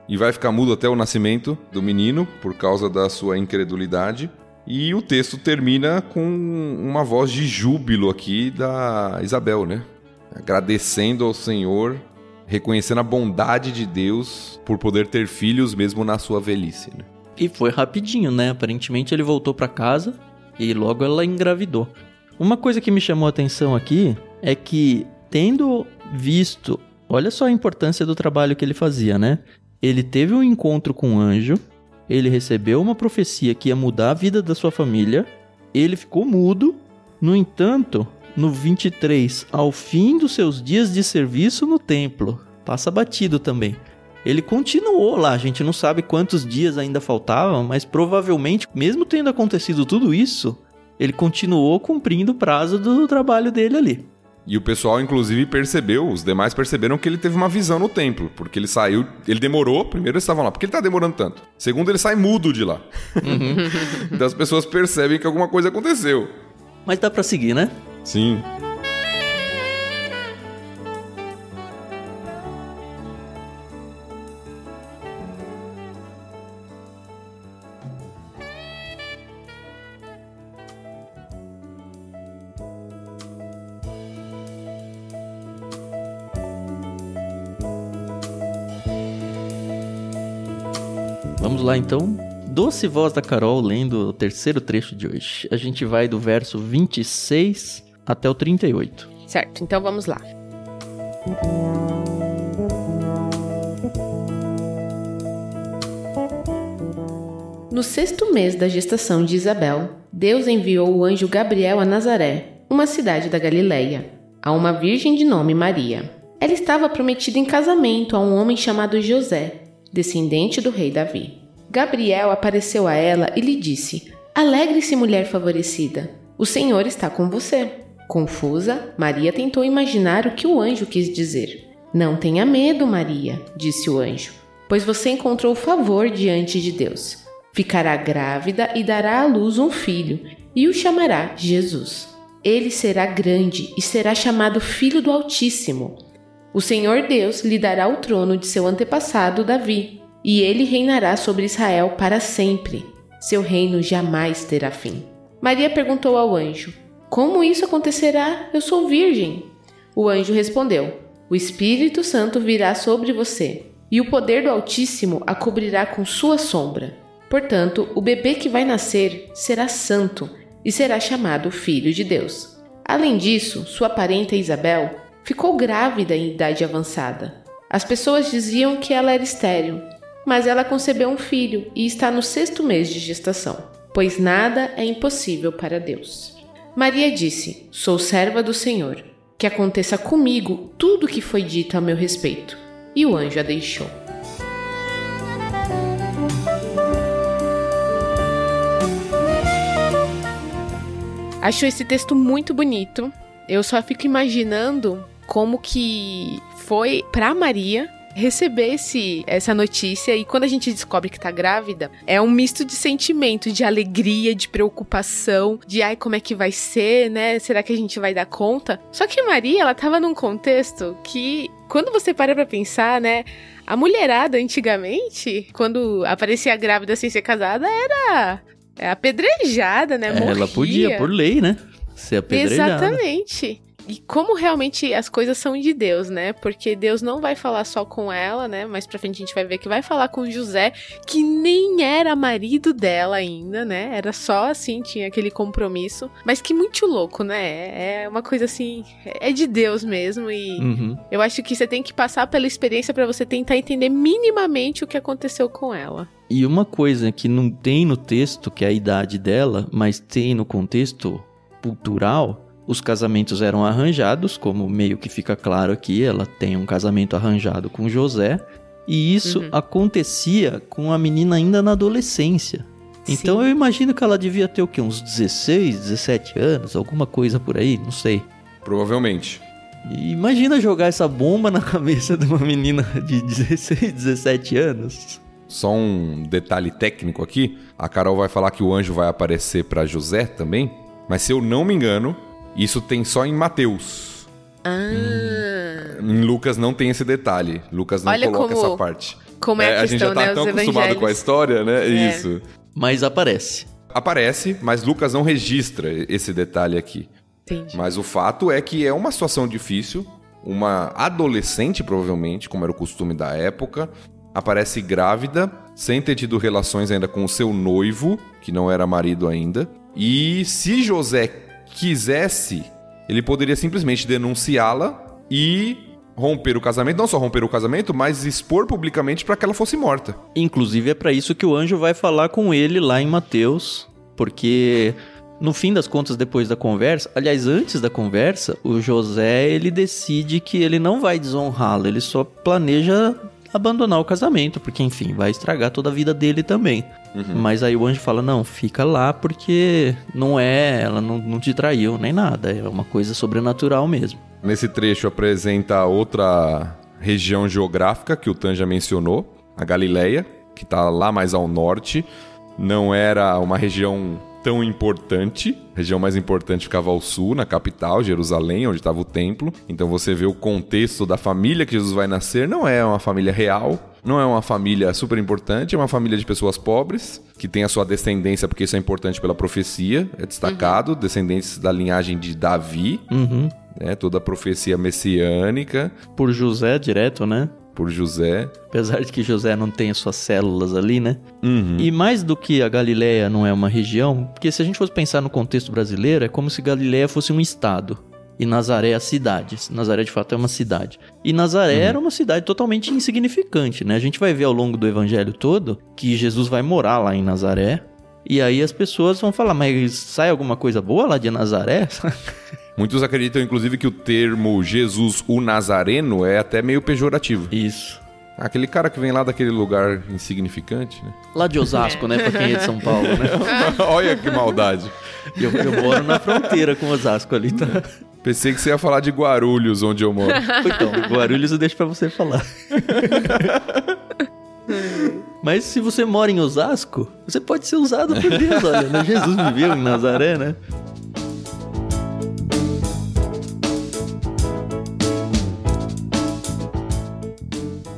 e vai ficar mudo até o nascimento do menino por causa da sua incredulidade. E o texto termina com uma voz de júbilo aqui da Isabel, né? Agradecendo ao Senhor, reconhecendo a bondade de Deus por poder ter filhos mesmo na sua velhice, né? E foi rapidinho, né? Aparentemente ele voltou para casa e logo ela engravidou. Uma coisa que me chamou a atenção aqui é que tendo visto, olha só a importância do trabalho que ele fazia, né? Ele teve um encontro com um anjo, ele recebeu uma profecia que ia mudar a vida da sua família, ele ficou mudo, no entanto, no 23, ao fim dos seus dias de serviço no templo, passa batido também. Ele continuou lá, a gente não sabe quantos dias ainda faltavam, mas provavelmente, mesmo tendo acontecido tudo isso, ele continuou cumprindo o prazo do trabalho dele ali. E o pessoal, inclusive, percebeu, os demais perceberam que ele teve uma visão no templo, porque ele saiu, ele demorou, primeiro eles estavam lá, porque ele tá demorando tanto. Segundo, ele sai mudo de lá. Uhum. então as pessoas percebem que alguma coisa aconteceu. Mas dá para seguir, né? Sim. Então. Doce voz da Carol lendo o terceiro trecho de hoje. A gente vai do verso 26 até o 38. Certo, então vamos lá. No sexto mês da gestação de Isabel, Deus enviou o anjo Gabriel a Nazaré, uma cidade da Galileia, a uma virgem de nome Maria. Ela estava prometida em casamento a um homem chamado José, descendente do rei Davi. Gabriel apareceu a ela e lhe disse: Alegre-se, mulher favorecida, o Senhor está com você. Confusa, Maria tentou imaginar o que o anjo quis dizer. Não tenha medo, Maria, disse o anjo, pois você encontrou favor diante de Deus. Ficará grávida e dará à luz um filho, e o chamará Jesus. Ele será grande e será chamado Filho do Altíssimo. O Senhor Deus lhe dará o trono de seu antepassado Davi, e ele reinará sobre Israel para sempre. Seu reino jamais terá fim. Maria perguntou ao anjo: Como isso acontecerá? Eu sou virgem. O anjo respondeu: O Espírito Santo virá sobre você, e o poder do Altíssimo a cobrirá com sua sombra. Portanto, o bebê que vai nascer será santo e será chamado Filho de Deus. Além disso, sua parenta Isabel ficou grávida em idade avançada. As pessoas diziam que ela era estéril, mas ela concebeu um filho e está no sexto mês de gestação, pois nada é impossível para Deus. Maria disse: Sou serva do Senhor, que aconteça comigo tudo o que foi dito a meu respeito. E o anjo a deixou. Acho esse texto muito bonito. Eu só fico imaginando como que foi para Maria receber esse, essa notícia e quando a gente descobre que tá grávida, é um misto de sentimento, de alegria, de preocupação, de ai, como é que vai ser, né? Será que a gente vai dar conta? Só que Maria, ela tava num contexto que, quando você para pra pensar, né? A mulherada antigamente, quando aparecia grávida sem ser casada, era apedrejada, né? Morria. Ela podia, por lei, né? Ser apedrejada. Exatamente. E como realmente as coisas são de Deus, né? Porque Deus não vai falar só com ela, né? Mais pra frente a gente vai ver que vai falar com José, que nem era marido dela ainda, né? Era só assim, tinha aquele compromisso. Mas que muito louco, né? É uma coisa assim, é de Deus mesmo. E Uhum. eu acho que você tem que passar pela experiência para você tentar entender minimamente o que aconteceu com ela. E uma coisa que não tem no texto, que é a idade dela, mas tem no contexto cultural, os casamentos eram arranjados, como meio que fica claro aqui, ela tem um casamento arranjado com José, e isso Uhum. acontecia com a menina ainda na adolescência. Então Sim. eu imagino que ela devia ter o quê? Uns 16, 17 anos, alguma coisa por aí, não sei. Provavelmente. E imagina jogar essa bomba na cabeça de uma menina de 16, 17 anos. Só um detalhe técnico aqui. A Carol vai falar que o anjo vai aparecer pra José também. Mas se eu não me engano, isso tem só em Mateus. Ah, Em Lucas não tem esse detalhe. Lucas não Olha coloca como- essa parte. como é, a a gente já tá né? tão Os acostumado com a evangelhos. história, né? É. Isso. Mas aparece. Aparece, mas Lucas não registra esse detalhe aqui. Entendi. Mas o fato é que é uma situação difícil. Uma adolescente, provavelmente, como era o costume da época, aparece grávida, sem ter tido relações ainda com o seu noivo, que não era marido ainda. E se José quisesse, ele poderia simplesmente denunciá-la e romper o casamento. Não só romper o casamento, mas expor publicamente para que ela fosse morta. Inclusive é pra isso que o anjo vai falar com ele lá em Mateus, porque no fim das contas depois da conversa, aliás, antes da conversa, o José ele decide que ele não vai desonrá-la, ele só planeja abandonar o casamento, porque enfim, vai estragar toda a vida dele também. Mas aí o anjo fala: "Não, fica lá porque não é, ela não, não te traiu nem nada, é uma coisa sobrenatural mesmo". Nesse trecho apresenta outra região geográfica que o Tan já mencionou, a Galileia, que está lá mais ao norte. Não era uma região tão importante. A região mais importante ficava ao sul, na capital, Jerusalém, onde estava o templo. Então você vê o contexto da família que Jesus vai nascer. Não é uma família real, não é uma família super importante, é uma família de pessoas pobres, que tem a sua descendência, porque isso é importante pela profecia, é destacado, descendentes da linhagem de Davi, Uhum. né? Toda a profecia messiânica. Por José direto, né? Por José. Apesar de que José não tem as suas células ali, né? Uhum. E mais do que a Galileia não é uma região, porque se a gente fosse pensar no contexto brasileiro, é como se Galileia fosse um estado e Nazaré a cidade. Nazaré de fato é uma cidade. E Nazaré Uhum. era uma cidade totalmente insignificante, né? A gente vai ver ao longo do evangelho todo que Jesus vai morar lá em Nazaré. E aí as pessoas vão falar, mas sai alguma coisa boa lá de Nazaré? Muitos acreditam, inclusive, que o termo Jesus o Nazareno é até meio pejorativo. Isso. Aquele cara que vem lá daquele lugar insignificante, né? Lá de Osasco, né? Pra quem é de São Paulo, né? Olha que maldade. Eu, eu moro na fronteira com Osasco ali, tá? Pensei que você ia falar de Guarulhos, onde eu moro. Então, Guarulhos eu deixo pra você falar. Mas se você mora em Osasco, você pode ser usado por Deus, olha. né? Jesus viveu em Nazaré, né?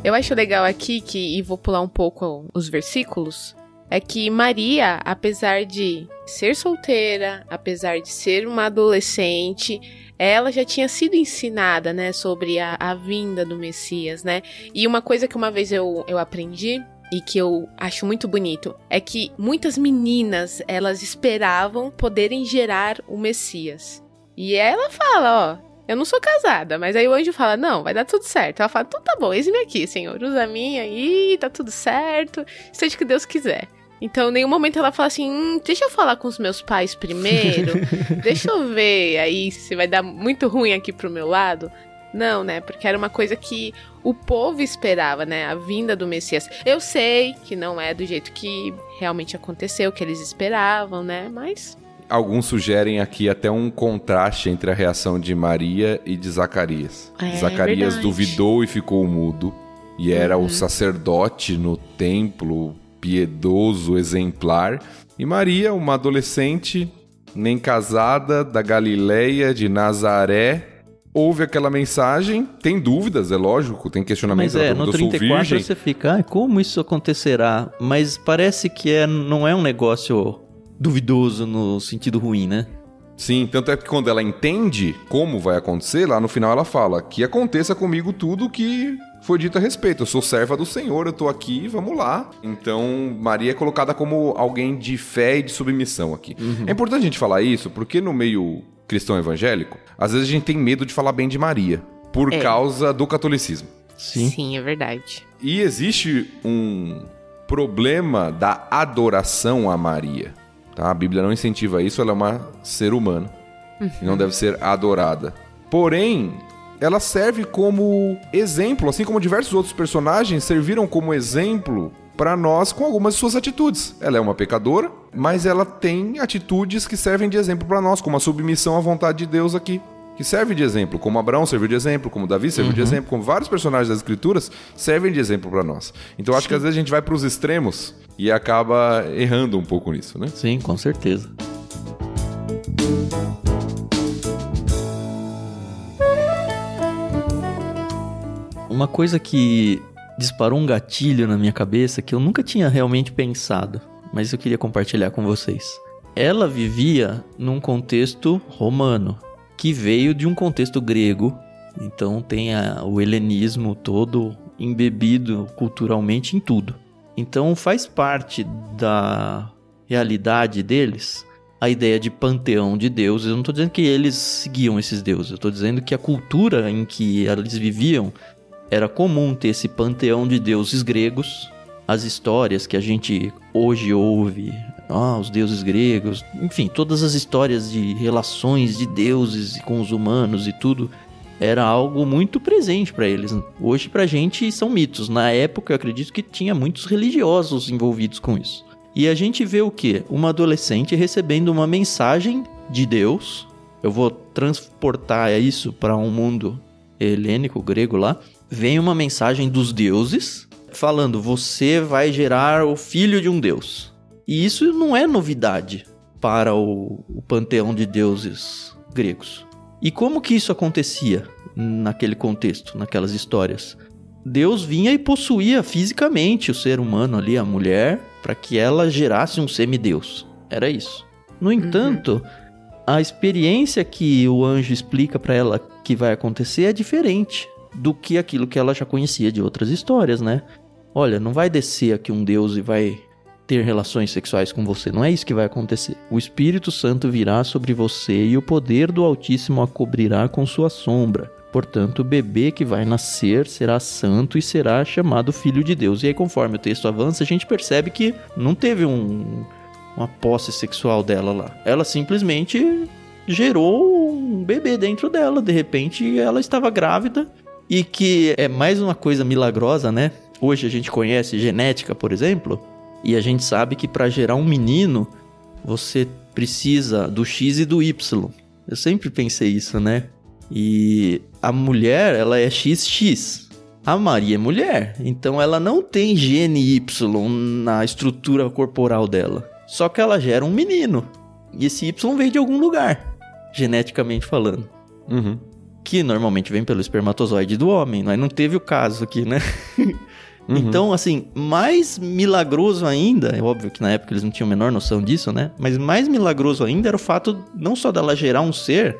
Eu acho legal aqui que, e vou pular um pouco os versículos, é que Maria, apesar de ser solteira, apesar de ser uma adolescente, ela já tinha sido ensinada, né, sobre a, a vinda do Messias, né? E uma coisa que uma vez eu, eu aprendi e que eu acho muito bonito é que muitas meninas elas esperavam poderem gerar o Messias. E ela fala, ó, eu não sou casada, mas aí o anjo fala: Não, vai dar tudo certo. Ela fala: Então tá bom, eis-me aqui, Senhor, usa a minha aí, tá tudo certo, seja o que Deus quiser. Então, em nenhum momento ela fala assim: hum, deixa eu falar com os meus pais primeiro, deixa eu ver aí se vai dar muito ruim aqui pro meu lado. Não, né? Porque era uma coisa que o povo esperava, né? A vinda do Messias. Eu sei que não é do jeito que realmente aconteceu, que eles esperavam, né? Mas Alguns sugerem aqui até um contraste entre a reação de Maria e de Zacarias. É, Zacarias verdade. duvidou e ficou mudo, e era Uhum. o sacerdote no templo, piedoso, exemplar. E Maria, uma adolescente, nem casada, da Galileia, de Nazaré, ouve aquela mensagem, tem dúvidas, é lógico, tem questionamentos. Mas é, no perguntou, "Sou 34 virgem?" você fica, ah, como isso acontecerá? Mas parece que é, não é um negócio duvidoso no sentido ruim, né? Sim, tanto é que quando ela entende como vai acontecer, lá no final ela fala que aconteça comigo tudo que foi dito a respeito. Eu sou serva do Senhor, eu tô aqui, vamos lá. Então, Maria é colocada como alguém de fé e de submissão aqui. É importante a gente falar isso, porque no meio cristão evangélico, às vezes a gente tem medo de falar bem de Maria, por É. causa do catolicismo. Sim. é verdade. E existe um problema da adoração a Maria. Tá? A Bíblia não incentiva isso, ela é uma ser humana e não deve ser adorada. Porém, ela serve como exemplo, assim como diversos outros personagens serviram como exemplo para nós com algumas de suas atitudes. Ela é uma pecadora, mas ela tem atitudes que servem de exemplo para nós, como a submissão à vontade de Deus aqui. Que serve de exemplo, como Abraão serviu de exemplo, como Davi serviu de exemplo, como vários personagens das Escrituras servem de exemplo para nós. Então acho que às vezes a gente vai para os extremos e acaba errando um pouco nisso, né? Sim, com certeza. Uma coisa que disparou um gatilho na minha cabeça que eu nunca tinha realmente pensado, mas eu queria compartilhar com vocês. Ela vivia num contexto romano, que veio de um contexto grego, então tem a- o helenismo todo embebido culturalmente em tudo. Então faz parte da realidade deles a ideia de panteão de deuses. Eu não estou dizendo que eles seguiam esses deuses, eu estou dizendo que a cultura em que eles viviam era comum ter esse panteão de deuses gregos. As histórias que a gente hoje ouve, ah, os deuses gregos, enfim, todas as histórias de relações de deuses com os humanos e tudo, era algo muito presente para eles. Hoje pra gente são mitos. Na época eu acredito que tinha muitos religiosos envolvidos com isso. E a gente vê o quê? Uma adolescente recebendo uma mensagem de Deus. Eu vou transportar isso para um mundo helênico, grego lá. Vem uma mensagem dos deuses falando: você vai gerar o filho de um deus. E isso não é novidade para o, o panteão de deuses gregos. E como que isso acontecia naquele contexto, naquelas histórias? Deus vinha e possuía fisicamente o ser humano ali, a mulher, para que ela gerasse um semideus. Era isso. No entanto, a experiência que o anjo explica para ela que vai acontecer é diferente. Do que aquilo que ela já conhecia de outras histórias, né? Olha, não vai descer aqui um Deus e vai ter relações sexuais com você. Não é isso que vai acontecer. O Espírito Santo virá sobre você e o poder do Altíssimo a cobrirá com sua sombra. Portanto, o bebê que vai nascer será santo e será chamado filho de Deus. E aí, conforme o texto avança, a gente percebe que não teve um, uma posse sexual dela lá. Ela simplesmente gerou um bebê dentro dela. De repente, ela estava grávida. E que é mais uma coisa milagrosa, né? Hoje a gente conhece genética, por exemplo, e a gente sabe que para gerar um menino, você precisa do X e do Y. Eu sempre pensei isso, né? E a mulher, ela é XX. A Maria é mulher, então ela não tem gene Y na estrutura corporal dela. Só que ela gera um menino. E esse Y veio de algum lugar, geneticamente falando. Uhum. Que normalmente vem pelo espermatozoide do homem, mas não teve o caso aqui, né? Uhum. Então, assim, mais milagroso ainda, é óbvio que na época eles não tinham a menor noção disso, né? Mas mais milagroso ainda era o fato não só dela gerar um ser,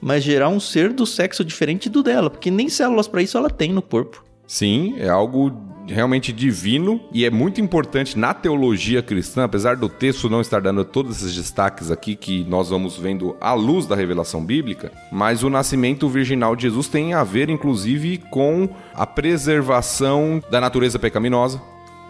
mas gerar um ser do sexo diferente do dela, porque nem células para isso ela tem no corpo. Sim, é algo realmente divino e é muito importante na teologia cristã, apesar do texto não estar dando todos esses destaques aqui que nós vamos vendo à luz da revelação bíblica, mas o nascimento virginal de Jesus tem a ver inclusive com a preservação da natureza pecaminosa.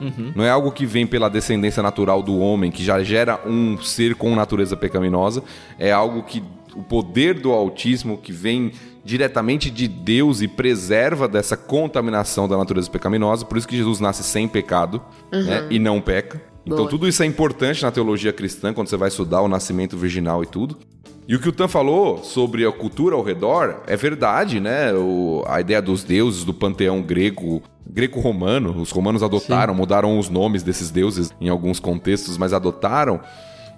Uhum. Não é algo que vem pela descendência natural do homem, que já gera um ser com natureza pecaminosa. É algo que o poder do autismo que vem diretamente de Deus e preserva dessa contaminação da natureza pecaminosa. Por isso que Jesus nasce sem pecado né, e não peca. Então Boa. tudo isso é importante na teologia cristã, quando você vai estudar o nascimento virginal e tudo. E o que o Tan falou sobre a cultura ao redor é verdade, né? O- a ideia dos deuses do panteão grego, greco-romano, os romanos adotaram, mudaram os nomes desses deuses em alguns contextos, mas adotaram.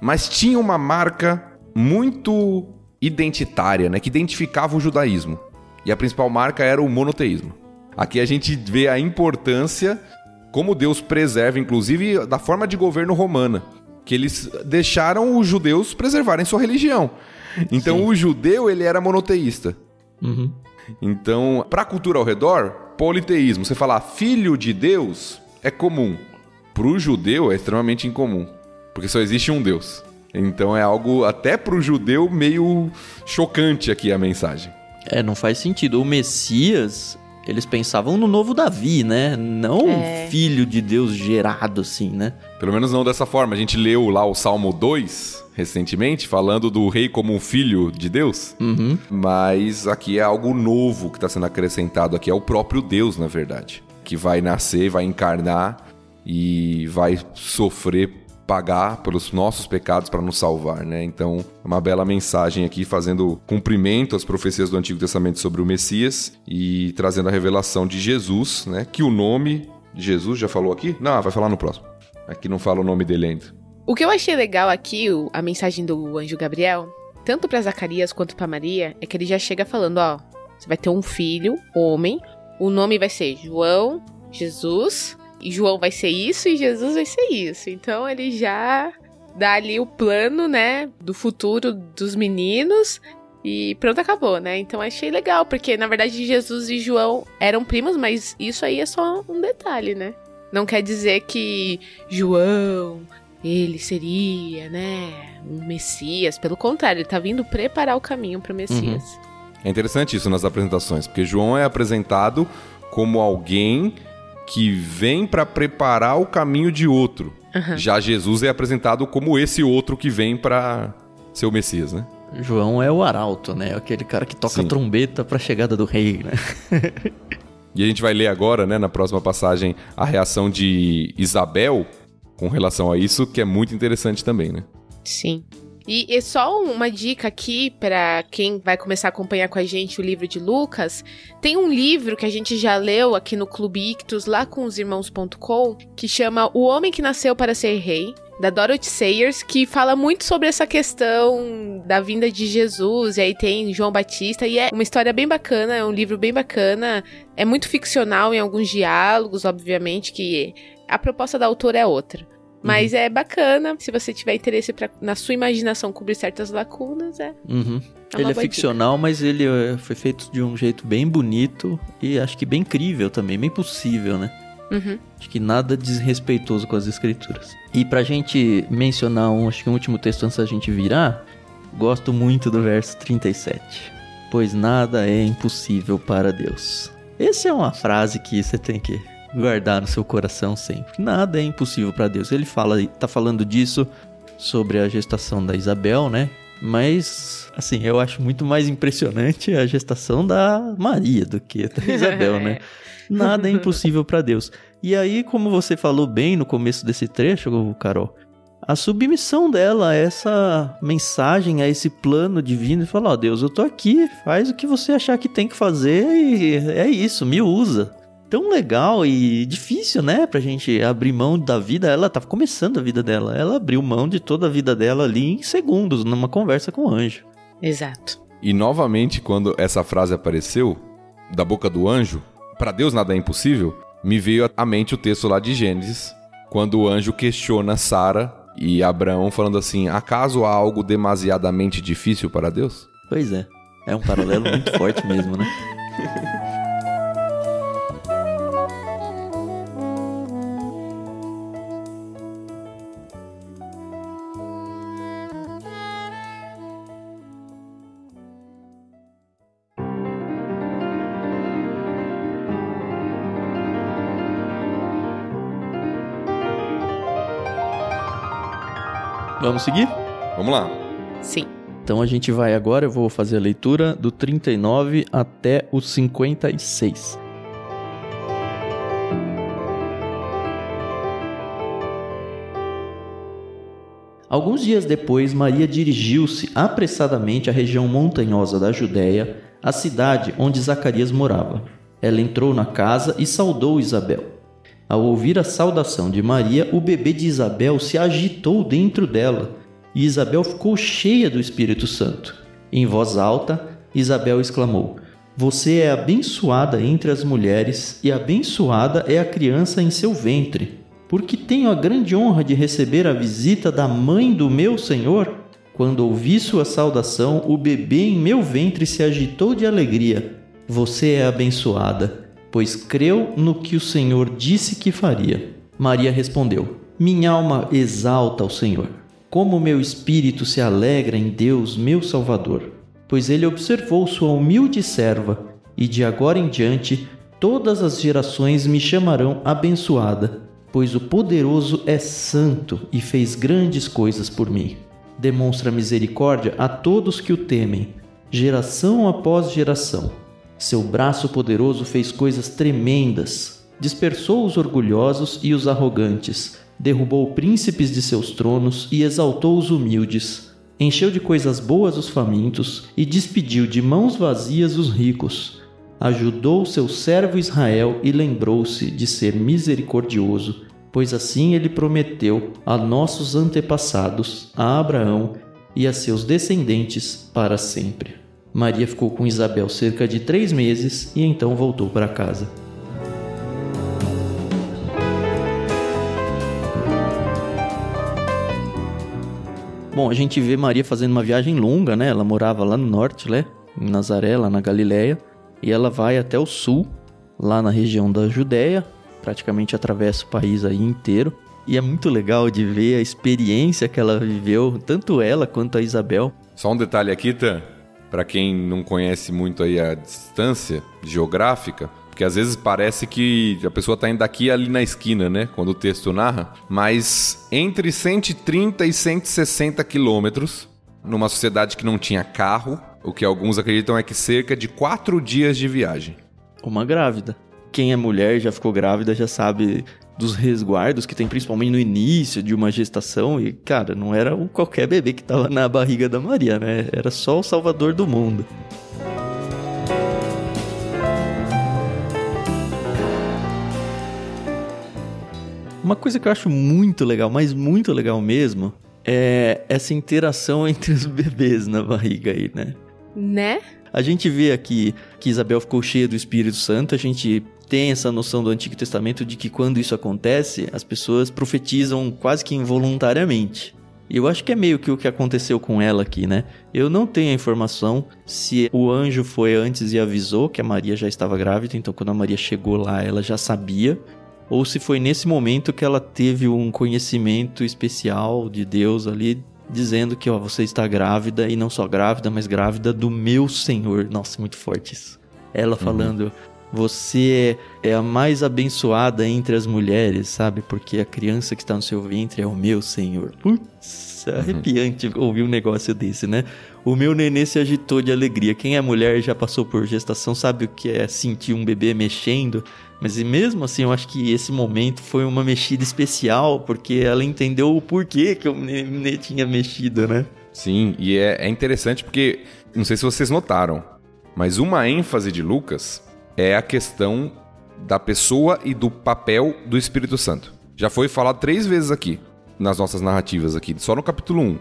Mas tinha uma marca muito identitária, né? Que identificava o judaísmo. E a principal marca era o monoteísmo. Aqui a gente vê a importância como Deus preserva, inclusive, da forma de governo romana. Que eles deixaram os judeus preservarem sua religião. Então Sim. o judeu, ele era monoteísta. Uhum. Então, para a cultura ao redor, politeísmo. Você falar filho de Deus é comum. Para o judeu é extremamente incomum. Porque só existe um Deus. Então é algo, até para o judeu, meio chocante aqui a mensagem. É, não faz sentido. O Messias, eles pensavam no novo Davi, né? Não É. um filho de Deus gerado assim, né? Pelo menos não dessa forma. A gente leu lá o Salmo 2 recentemente, falando do rei como um filho de Deus. Uhum. Mas aqui é algo novo que está sendo acrescentado aqui. É o próprio Deus, na verdade. Que vai nascer, vai encarnar e vai sofrer, pagar pelos nossos pecados para nos salvar, né? Então, é uma bela mensagem aqui, fazendo cumprimento às profecias do Antigo Testamento sobre o Messias e trazendo a revelação de Jesus, né? Que o nome de Jesus já falou aqui? Não, vai falar no próximo. Aqui não fala o nome dele ainda. O que eu achei legal aqui, a mensagem do anjo Gabriel, tanto pra Zacarias quanto pra Maria, é que ele já chega falando, ó, você vai ter um filho, homem, o nome vai ser João, Jesus, João vai ser isso e Jesus vai ser isso. Então ele já dá ali o plano, né, do futuro dos meninos e pronto, acabou, né? Então achei legal, porque na verdade Jesus e João eram primos, mas isso aí é só um detalhe, né? Não quer dizer que João, ele seria, né, um Messias. Pelo contrário, ele tá vindo preparar o caminho pro Messias. É interessante isso nas apresentações, porque João é apresentado como alguém que vem para preparar o caminho de outro. Aham. Já Jesus é apresentado como esse outro que vem para ser o Messias, né? João é o arauto, né? Aquele cara que toca Sim. a trombeta pra chegada do rei, né? E a gente vai ler agora, né, na próxima passagem, a reação de Isabel com relação a isso, que é muito interessante também, né? Sim. E, e só uma dica aqui pra quem vai começar a acompanhar com a gente o livro de Lucas. Tem um livro que a gente já leu aqui no Clube Ictus, lá com os irmãos.com, que chama O Homem que Nasceu para Ser Rei, da Dorothy Sayers, que fala muito sobre essa questão da vinda de Jesus. E aí tem João Batista, e é uma história bem bacana, é um livro bem bacana. É muito ficcional em alguns diálogos, obviamente, que a proposta da autora é outra. Mas uhum. é bacana, se você tiver interesse pra, na sua imaginação cobrir certas lacunas, é. Uhum. é ele é ficcional, dica. mas ele eh, foi feito de um jeito bem bonito e acho que bem incrível também, bem possível, né? Uhum. Acho que nada desrespeitoso com as escrituras. E pra gente mencionar um, acho que um último texto antes da gente virar, gosto muito do verso 37. Pois nada é impossível para Deus. Essa é uma frase que você tem que guardar no seu coração sempre. Nada é impossível para Deus. Ele fala, tá falando disso sobre a gestação da Isabel, né? Mas, assim, eu acho muito mais impressionante a gestação da Maria do que da Isabel, né? Nada é impossível para Deus. E aí, como você falou bem no começo desse trecho, Carol, a submissão dela a essa mensagem, a esse plano divino, e falar: Ó, oh, Deus, eu tô aqui, faz o que você achar que tem que fazer e é isso, me usa. Tão legal e difícil, né, pra gente abrir mão da vida. Ela tava começando a vida dela. Ela abriu mão de toda a vida dela ali em segundos, numa conversa com o anjo. Exato. E novamente, quando essa frase apareceu, da boca do anjo, para Deus nada é impossível, me veio à mente o texto lá de Gênesis, quando o anjo questiona Sara e Abraão falando assim: acaso há algo demasiadamente difícil para Deus? Pois é. É um paralelo muito forte mesmo, né? Vamos seguir? Vamos lá. Sim. Então a gente vai agora, eu vou fazer a leitura do 39 até o 56. Alguns dias depois, Maria dirigiu-se apressadamente à região montanhosa da Judéia, a cidade onde Zacarias morava. Ela entrou na casa e saudou Isabel. Ao ouvir a saudação de Maria, o bebê de Isabel se agitou dentro dela, e Isabel ficou cheia do Espírito Santo. Em voz alta, Isabel exclamou: Você é abençoada entre as mulheres, e abençoada é a criança em seu ventre. Porque tenho a grande honra de receber a visita da mãe do meu Senhor? Quando ouvi sua saudação, o bebê em meu ventre se agitou de alegria. Você é abençoada pois creu no que o Senhor disse que faria. Maria respondeu: Minha alma exalta ao Senhor. Como meu espírito se alegra em Deus, meu Salvador, pois ele observou sua humilde serva, e de agora em diante todas as gerações me chamarão abençoada, pois o poderoso é santo e fez grandes coisas por mim. Demonstra misericórdia a todos que o temem, geração após geração seu braço poderoso fez coisas tremendas, dispersou os orgulhosos e os arrogantes, derrubou príncipes de seus tronos e exaltou os humildes, encheu de coisas boas os famintos e despediu de mãos vazias os ricos. Ajudou seu servo Israel e lembrou-se de ser misericordioso, pois assim ele prometeu a nossos antepassados, a Abraão e a seus descendentes para sempre. Maria ficou com Isabel cerca de três meses e então voltou para casa. Bom, a gente vê Maria fazendo uma viagem longa, né? Ela morava lá no norte, né? Em Nazaré, lá na Galileia. E ela vai até o sul, lá na região da Judéia. Praticamente atravessa o país aí inteiro. E é muito legal de ver a experiência que ela viveu, tanto ela quanto a Isabel. Só um detalhe aqui, Tan para quem não conhece muito aí a distância geográfica, porque às vezes parece que a pessoa está indo daqui ali na esquina, né? Quando o texto narra. Mas entre 130 e 160 quilômetros, numa sociedade que não tinha carro, o que alguns acreditam é que cerca de quatro dias de viagem. Uma grávida. Quem é mulher já ficou grávida já sabe dos resguardos que tem principalmente no início de uma gestação e, cara, não era um qualquer bebê que tava na barriga da Maria, né? Era só o salvador do mundo. Uma coisa que eu acho muito legal, mas muito legal mesmo, é essa interação entre os bebês na barriga aí, né? Né? A gente vê aqui que Isabel ficou cheia do Espírito Santo, a gente tem essa noção do Antigo Testamento de que quando isso acontece, as pessoas profetizam quase que involuntariamente. E eu acho que é meio que o que aconteceu com ela aqui, né? Eu não tenho a informação se o anjo foi antes e avisou que a Maria já estava grávida, então quando a Maria chegou lá, ela já sabia, ou se foi nesse momento que ela teve um conhecimento especial de Deus ali dizendo que ó, você está grávida e não só grávida, mas grávida do meu Senhor. Nossa, muito forte isso. Ela uhum. Você é a mais abençoada entre as mulheres, sabe? Porque a criança que está no seu ventre é o meu Senhor. Putz, é uhum. arrepiante uhum. ouvir um negócio desse, né? O meu nenê se agitou de alegria. Quem é mulher já passou por gestação sabe o que é sentir um bebê mexendo. Mas mesmo assim, eu acho que esse momento foi uma mexida especial, porque ela entendeu o porquê que o nenê tinha mexido, né? Sim, e é, é interessante porque, não sei se vocês notaram, mas uma ênfase de Lucas é a questão da pessoa e do papel do Espírito Santo. Já foi falado três vezes aqui, nas nossas narrativas aqui, só no capítulo 1.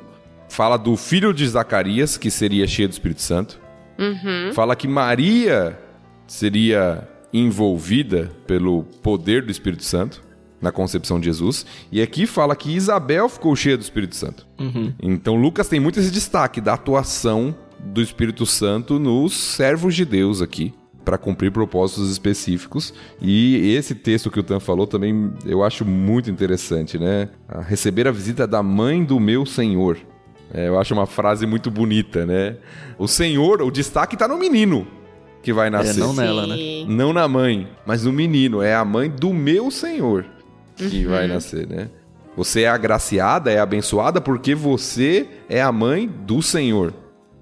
Fala do filho de Zacarias, que seria cheio do Espírito Santo. Uhum. Fala que Maria seria envolvida pelo poder do Espírito Santo na concepção de Jesus. E aqui fala que Isabel ficou cheia do Espírito Santo. Uhum. Então Lucas tem muito esse destaque da atuação do Espírito Santo nos servos de Deus aqui para cumprir propósitos específicos. E esse texto que o Tan falou também eu acho muito interessante, né? A receber a visita da mãe do meu Senhor. É, eu acho uma frase muito bonita, né? O Senhor, o destaque está no menino que vai é, nascer. É, não nela, né? Não na mãe, mas no menino. É a mãe do meu Senhor que uhum. vai nascer, né? Você é agraciada, é abençoada porque você é a mãe do Senhor.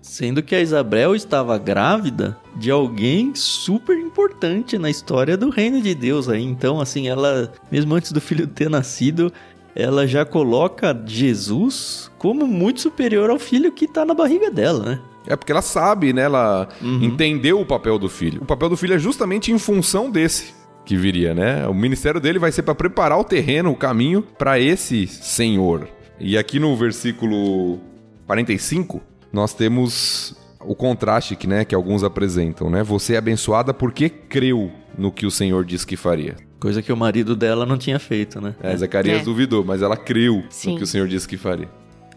Sendo que a Isabel estava grávida de alguém super importante na história do reino de Deus aí. Então, assim, ela, mesmo antes do filho ter nascido, ela já coloca Jesus como muito superior ao filho que está na barriga dela, né? É porque ela sabe, né? Ela uhum. entendeu o papel do filho. O papel do filho é justamente em função desse que viria, né? O ministério dele vai ser para preparar o terreno, o caminho para esse Senhor. E aqui no versículo 45, nós temos o contraste que, né, que alguns apresentam, né? Você é abençoada porque creu no que o Senhor disse que faria. Coisa que o marido dela não tinha feito, né? É, Zacarias é. duvidou, mas ela creu Sim. no que o Senhor disse que faria.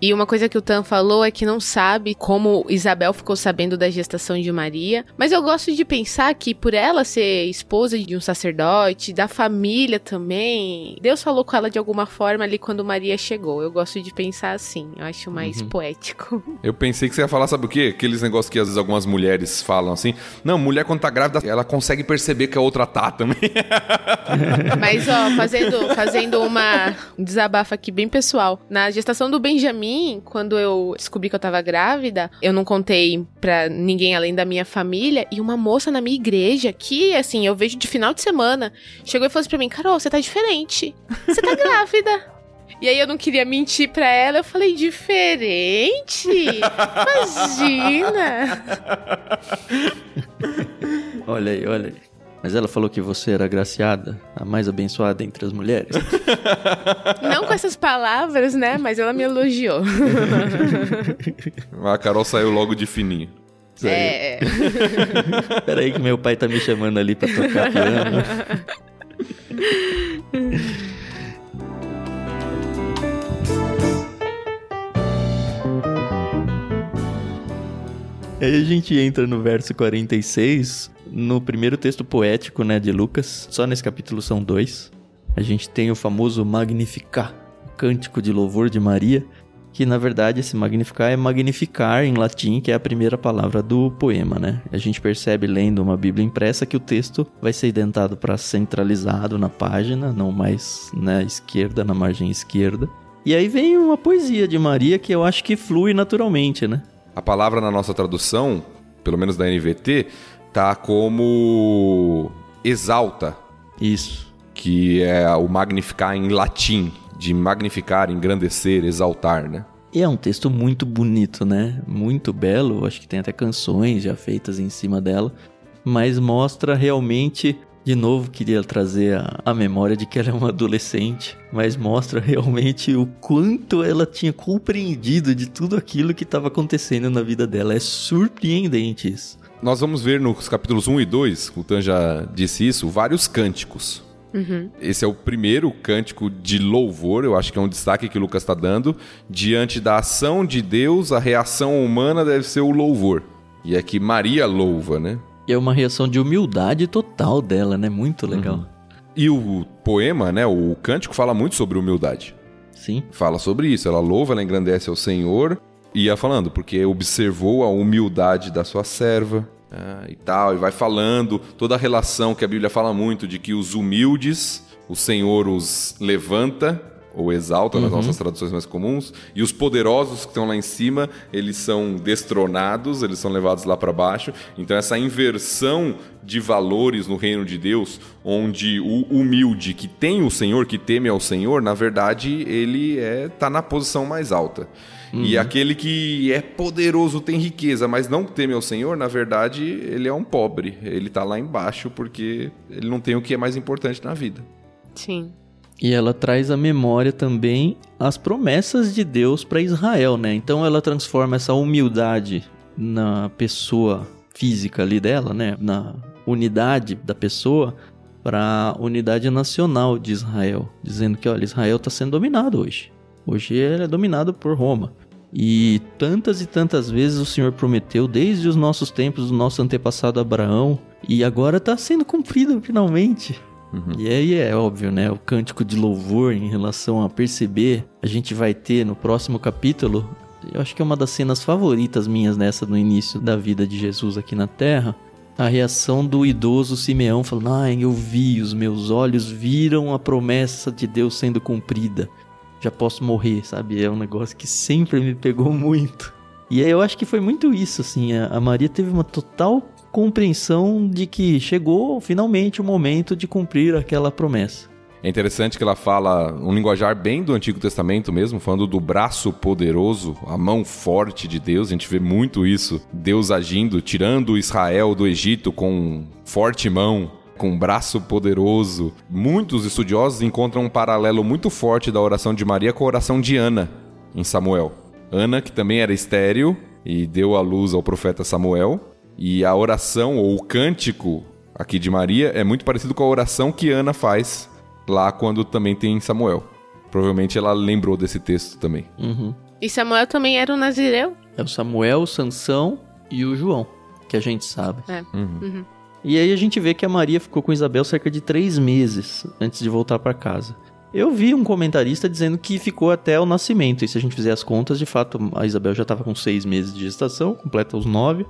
E uma coisa que o Tan falou é que não sabe como Isabel ficou sabendo da gestação de Maria. Mas eu gosto de pensar que por ela ser esposa de um sacerdote, da família também, Deus falou com ela de alguma forma ali quando Maria chegou. Eu gosto de pensar assim. Eu acho mais uhum. poético. Eu pensei que você ia falar, sabe o quê? Aqueles negócios que às vezes algumas mulheres falam assim. Não, mulher quando tá grávida, ela consegue perceber que a outra tá também. Mas, ó, fazendo, fazendo uma, um desabafo aqui bem pessoal. Na gestação do Benjamin, mim, quando eu descobri que eu tava grávida, eu não contei pra ninguém além da minha família. E uma moça na minha igreja, que assim, eu vejo de final de semana, chegou e falou assim pra mim: Carol, você tá diferente. Você tá grávida. E aí eu não queria mentir pra ela, eu falei, diferente? Imagina! olha aí, olha aí. Mas ela falou que você era agraciada, a mais abençoada entre as mulheres. Não com essas palavras, né? Mas ela me elogiou. a Carol saiu logo de fininho. Saiu. É. Peraí que meu pai tá me chamando ali pra tocar piano. Aí a gente entra no verso 46, no primeiro texto poético, né, de Lucas, só nesse capítulo são dois. A gente tem o famoso Magnificar, o cântico de louvor de Maria, que na verdade esse magnificar é magnificar em latim, que é a primeira palavra do poema, né? A gente percebe lendo uma Bíblia impressa que o texto vai ser identado para centralizado na página, não mais na esquerda, na margem esquerda. E aí vem uma poesia de Maria que eu acho que flui naturalmente, né? A palavra na nossa tradução, pelo menos da NVT, tá como exalta. Isso. Que é o magnificar em latim, de magnificar, engrandecer, exaltar, né? E é um texto muito bonito, né? Muito belo, acho que tem até canções já feitas em cima dela, mas mostra realmente de novo, queria trazer a, a, memória de que ela é uma adolescente, mas mostra realmente o quanto ela tinha compreendido de tudo aquilo que estava acontecendo na vida dela. É surpreendente isso. Nós vamos ver nos capítulos 1 e 2, o Tan já disse isso, vários cânticos. Uhum. Esse é o primeiro cântico de louvor, eu acho que é um destaque que o Lucas está dando. Diante da ação de Deus, a reação humana deve ser o louvor. E aqui Maria louva, né? E é uma reação de humildade total dela, né? Muito legal. Uhum. E o poema, né? O cântico fala muito sobre humildade. Sim. Fala sobre isso. Ela louva, ela engrandece ao Senhor. Ia falando, porque observou a humildade da sua serva. Ah, e tal, e vai falando toda a relação que a Bíblia fala muito de que os humildes, o Senhor os levanta ou exalta nas uhum. nossas traduções mais comuns, e os poderosos que estão lá em cima, eles são destronados, eles são levados lá para baixo. Então essa inversão de valores no reino de Deus, onde o humilde que tem o Senhor, que teme ao Senhor, na verdade, ele é tá na posição mais alta. Uhum. E aquele que é poderoso, tem riqueza, mas não teme ao Senhor, na verdade, ele é um pobre. Ele está lá embaixo porque ele não tem o que é mais importante na vida. Sim. E ela traz à memória também as promessas de Deus para Israel, né? Então ela transforma essa humildade na pessoa física ali dela, né? Na unidade da pessoa para a unidade nacional de Israel, dizendo que olha, Israel está sendo dominado hoje. Hoje ele é dominado por Roma. E tantas e tantas vezes o Senhor prometeu, desde os nossos tempos, do nosso antepassado Abraão, e agora está sendo cumprido finalmente. Uhum. E aí é óbvio, né? O cântico de louvor em relação a perceber, a gente vai ter no próximo capítulo. Eu acho que é uma das cenas favoritas minhas nessa no início da vida de Jesus aqui na Terra. A reação do idoso Simeão falando: Ai, eu vi, os meus olhos viram a promessa de Deus sendo cumprida já posso morrer, sabe? É um negócio que sempre me pegou muito. E eu acho que foi muito isso, assim. A Maria teve uma total compreensão de que chegou finalmente o momento de cumprir aquela promessa. É interessante que ela fala um linguajar bem do Antigo Testamento mesmo, falando do braço poderoso, a mão forte de Deus. A gente vê muito isso, Deus agindo, tirando Israel do Egito com forte mão com um braço poderoso. Muitos estudiosos encontram um paralelo muito forte da oração de Maria com a oração de Ana em Samuel. Ana, que também era estéril e deu à luz ao profeta Samuel, e a oração ou o cântico aqui de Maria é muito parecido com a oração que Ana faz lá quando também tem Samuel. Provavelmente ela lembrou desse texto também. Uhum. E Samuel também era o Nazireu? É o Samuel, o Sansão e o João, que a gente sabe. É. Uhum. Uhum. E aí a gente vê que a Maria ficou com Isabel cerca de três meses antes de voltar para casa. Eu vi um comentarista dizendo que ficou até o nascimento, e se a gente fizer as contas, de fato a Isabel já estava com seis meses de gestação, completa os nove.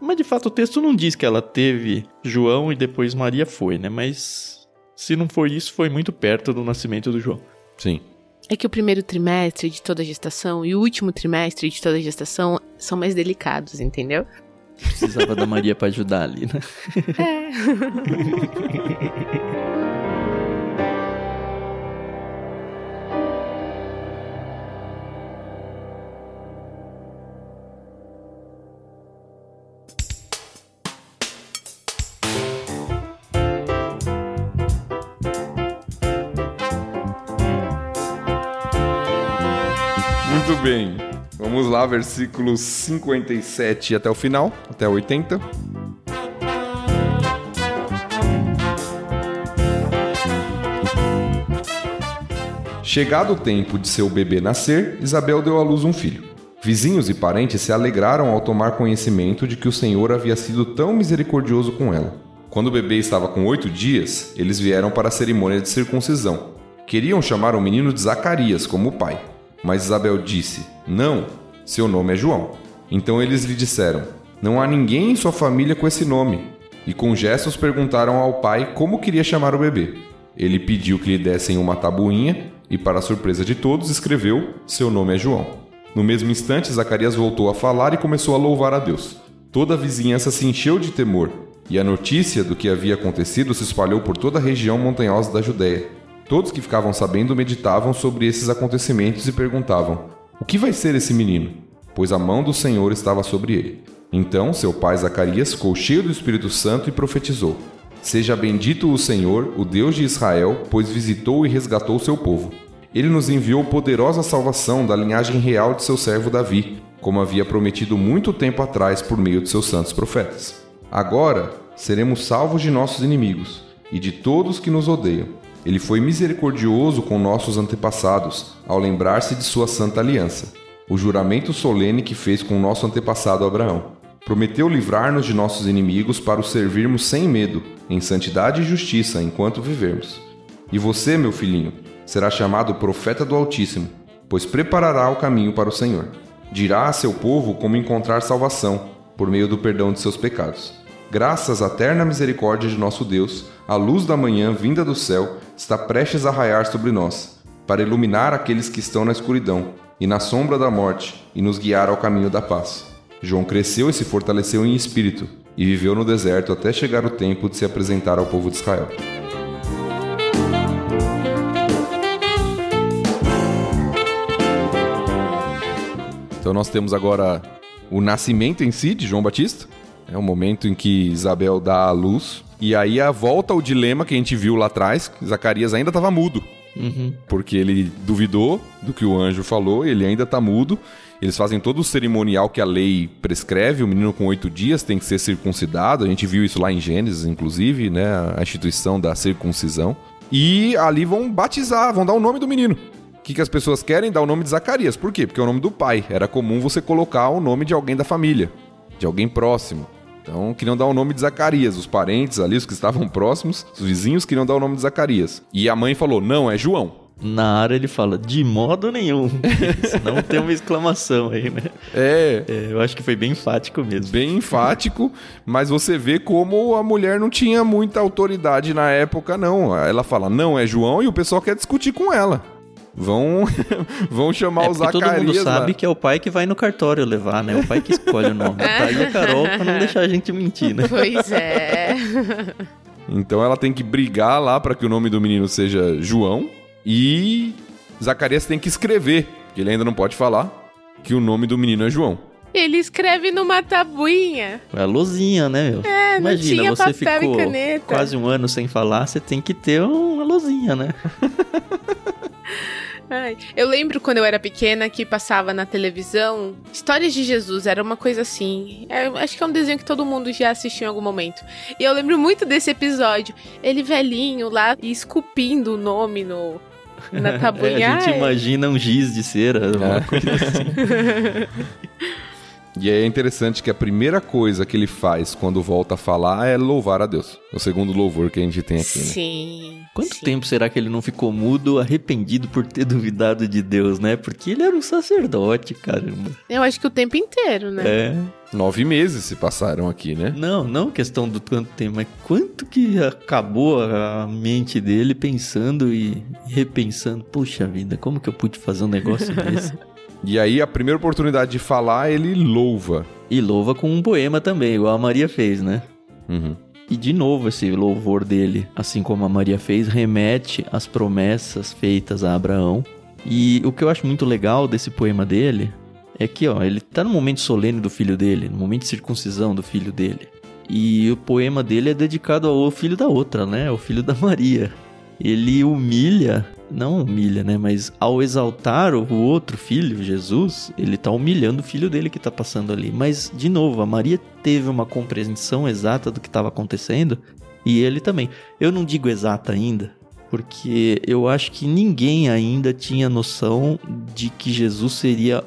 Mas de fato o texto não diz que ela teve João e depois Maria foi, né? Mas se não for isso, foi muito perto do nascimento do João. Sim. É que o primeiro trimestre de toda a gestação e o último trimestre de toda a gestação são mais delicados, entendeu? Precisava da Maria para ajudar ali, né? É. Vamos lá, versículos 57 até o final, até 80. Chegado o tempo de seu bebê nascer, Isabel deu à luz um filho. Vizinhos e parentes se alegraram ao tomar conhecimento de que o Senhor havia sido tão misericordioso com ela. Quando o bebê estava com oito dias, eles vieram para a cerimônia de circuncisão. Queriam chamar o menino de Zacarias como pai. Mas Isabel disse: Não, seu nome é João. Então eles lhe disseram: Não há ninguém em sua família com esse nome. E com gestos perguntaram ao pai como queria chamar o bebê. Ele pediu que lhe dessem uma tabuinha e, para surpresa de todos, escreveu: Seu nome é João. No mesmo instante, Zacarias voltou a falar e começou a louvar a Deus. Toda a vizinhança se encheu de temor, e a notícia do que havia acontecido se espalhou por toda a região montanhosa da Judéia. Todos que ficavam sabendo meditavam sobre esses acontecimentos e perguntavam: O que vai ser esse menino? Pois a mão do Senhor estava sobre ele. Então seu pai Zacarias ficou cheio do Espírito Santo e profetizou: Seja bendito o Senhor, o Deus de Israel, pois visitou e resgatou seu povo. Ele nos enviou poderosa salvação da linhagem real de seu servo Davi, como havia prometido muito tempo atrás por meio de seus santos profetas. Agora seremos salvos de nossos inimigos e de todos que nos odeiam. Ele foi misericordioso com nossos antepassados ao lembrar-se de sua santa aliança, o juramento solene que fez com nosso antepassado Abraão. Prometeu livrar-nos de nossos inimigos para o servirmos sem medo, em santidade e justiça enquanto vivermos. E você, meu filhinho, será chamado profeta do Altíssimo, pois preparará o caminho para o Senhor. Dirá a seu povo como encontrar salvação, por meio do perdão de seus pecados. Graças à eterna misericórdia de nosso Deus, a luz da manhã vinda do céu está prestes a raiar sobre nós, para iluminar aqueles que estão na escuridão e na sombra da morte e nos guiar ao caminho da paz. João cresceu e se fortaleceu em espírito e viveu no deserto até chegar o tempo de se apresentar ao povo de Israel. Então nós temos agora o nascimento em si de João Batista, é o momento em que Isabel dá a luz. E aí a volta ao dilema que a gente viu lá atrás, Zacarias ainda estava mudo. Uhum. Porque ele duvidou do que o anjo falou, ele ainda está mudo. Eles fazem todo o cerimonial que a lei prescreve. O menino com oito dias tem que ser circuncidado. A gente viu isso lá em Gênesis, inclusive, né? A instituição da circuncisão. E ali vão batizar, vão dar o nome do menino. O que, que as pessoas querem? Dar o nome de Zacarias. Por quê? Porque é o nome do pai. Era comum você colocar o nome de alguém da família, de alguém próximo. Então, queriam dar o nome de Zacarias. Os parentes ali, os que estavam próximos, os vizinhos queriam dar o nome de Zacarias. E a mãe falou: não, é João. Na área ele fala, de modo nenhum. Não tem uma exclamação aí, né? É. É, eu acho que foi bem enfático mesmo. Bem enfático, mas você vê como a mulher não tinha muita autoridade na época, não. Ela fala, não, é João, e o pessoal quer discutir com ela. Vão, vão chamar É o porque Zacarias. todo mundo sabe que é o pai que vai no cartório levar, né? O pai que escolhe o nome. Tá aí a Carol pra não deixar a gente mentir, né? Pois é. Então ela tem que brigar lá para que o nome do menino seja João. E Zacarias tem que escrever, que ele ainda não pode falar, que o nome do menino é João. Ele escreve numa tabuinha. É a luzinha, né, meu? É, não Imagina, tinha você papel e ficou caneta. quase um ano sem falar, você tem que ter uma luzinha, né? Ai, eu lembro quando eu era pequena que passava na televisão Histórias de Jesus, era uma coisa assim. É, acho que é um desenho que todo mundo já assistiu em algum momento. E eu lembro muito desse episódio. Ele velhinho lá e esculpindo o nome no, na tabuinha. É, a gente imagina um giz de cera, uma É. coisa assim. E aí é interessante que a primeira coisa que ele faz quando volta a falar é louvar a Deus. O segundo louvor que a gente tem aqui, né? Sim. Quanto sim. tempo será que ele não ficou mudo, arrependido por ter duvidado de Deus, né? Porque ele era um sacerdote, caramba. Eu acho que o tempo inteiro, né? É. Nove meses se passaram aqui, né? Não, não questão do quanto tempo, mas quanto que acabou a mente dele pensando e repensando. Puxa vida, como que eu pude fazer um negócio desse? E aí, a primeira oportunidade de falar, ele louva. E louva com um poema também, igual a Maria fez, né? Uhum. E de novo, esse louvor dele, assim como a Maria fez, remete às promessas feitas a Abraão. E o que eu acho muito legal desse poema dele é que, ó, ele tá no momento solene do filho dele, no momento de circuncisão do filho dele. E o poema dele é dedicado ao filho da outra, né? Ao filho da Maria. Ele humilha, não humilha, né? Mas ao exaltar o outro filho, Jesus, ele tá humilhando o filho dele que tá passando ali. Mas, de novo, a Maria teve uma compreensão exata do que estava acontecendo e ele também. Eu não digo exata ainda, porque eu acho que ninguém ainda tinha noção de que Jesus seria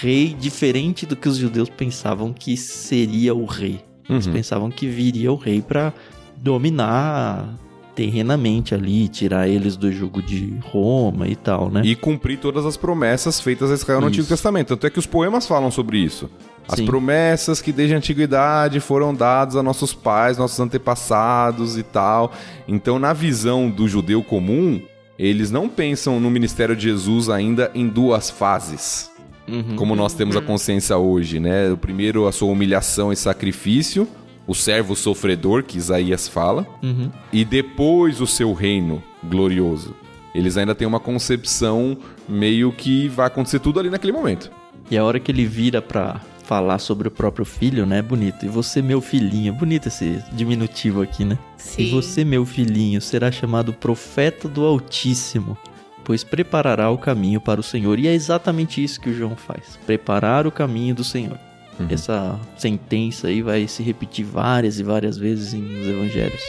rei diferente do que os judeus pensavam que seria o rei. Eles Uhum. pensavam que viria o rei para dominar terrenamente ali, tirar eles do jugo de Roma e tal, né? E cumprir todas as promessas feitas a Israel no Isso. Antigo Testamento. Tanto é que os poemas falam sobre isso. As Sim. promessas que desde a antiguidade foram dadas a nossos pais, nossos antepassados e tal. Então, na visão do judeu comum, eles não pensam no ministério de Jesus ainda em duas fases. Uhum. Como nós temos a consciência hoje, né? O primeiro, a sua humilhação e sacrifício, o servo sofredor, que Isaías fala, Uhum. e depois o seu reino glorioso. Eles ainda têm uma concepção meio que vai acontecer tudo ali naquele momento. E a hora que ele vira pra falar sobre o próprio filho, né? Bonito. E você, meu filhinho. Bonito esse diminutivo aqui, né? Sim. E você, meu filhinho, será chamado profeta do Altíssimo, pois preparará o caminho para o Senhor. E é exatamente isso que o João faz: preparar o caminho do Senhor. Uhum. Essa sentença aí vai se repetir várias e várias vezes nos evangelhos.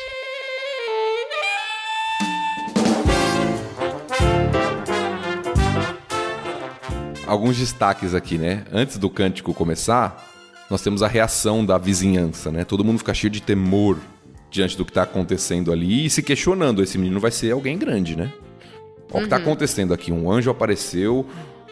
Alguns destaques aqui, né? Antes do cântico começar, nós temos a reação da vizinhança, né? Todo mundo fica cheio de temor diante do que está acontecendo ali e se questionando: esse menino vai ser alguém grande, né? Olha uhum. o que está uhum. acontecendo aqui. Um anjo apareceu,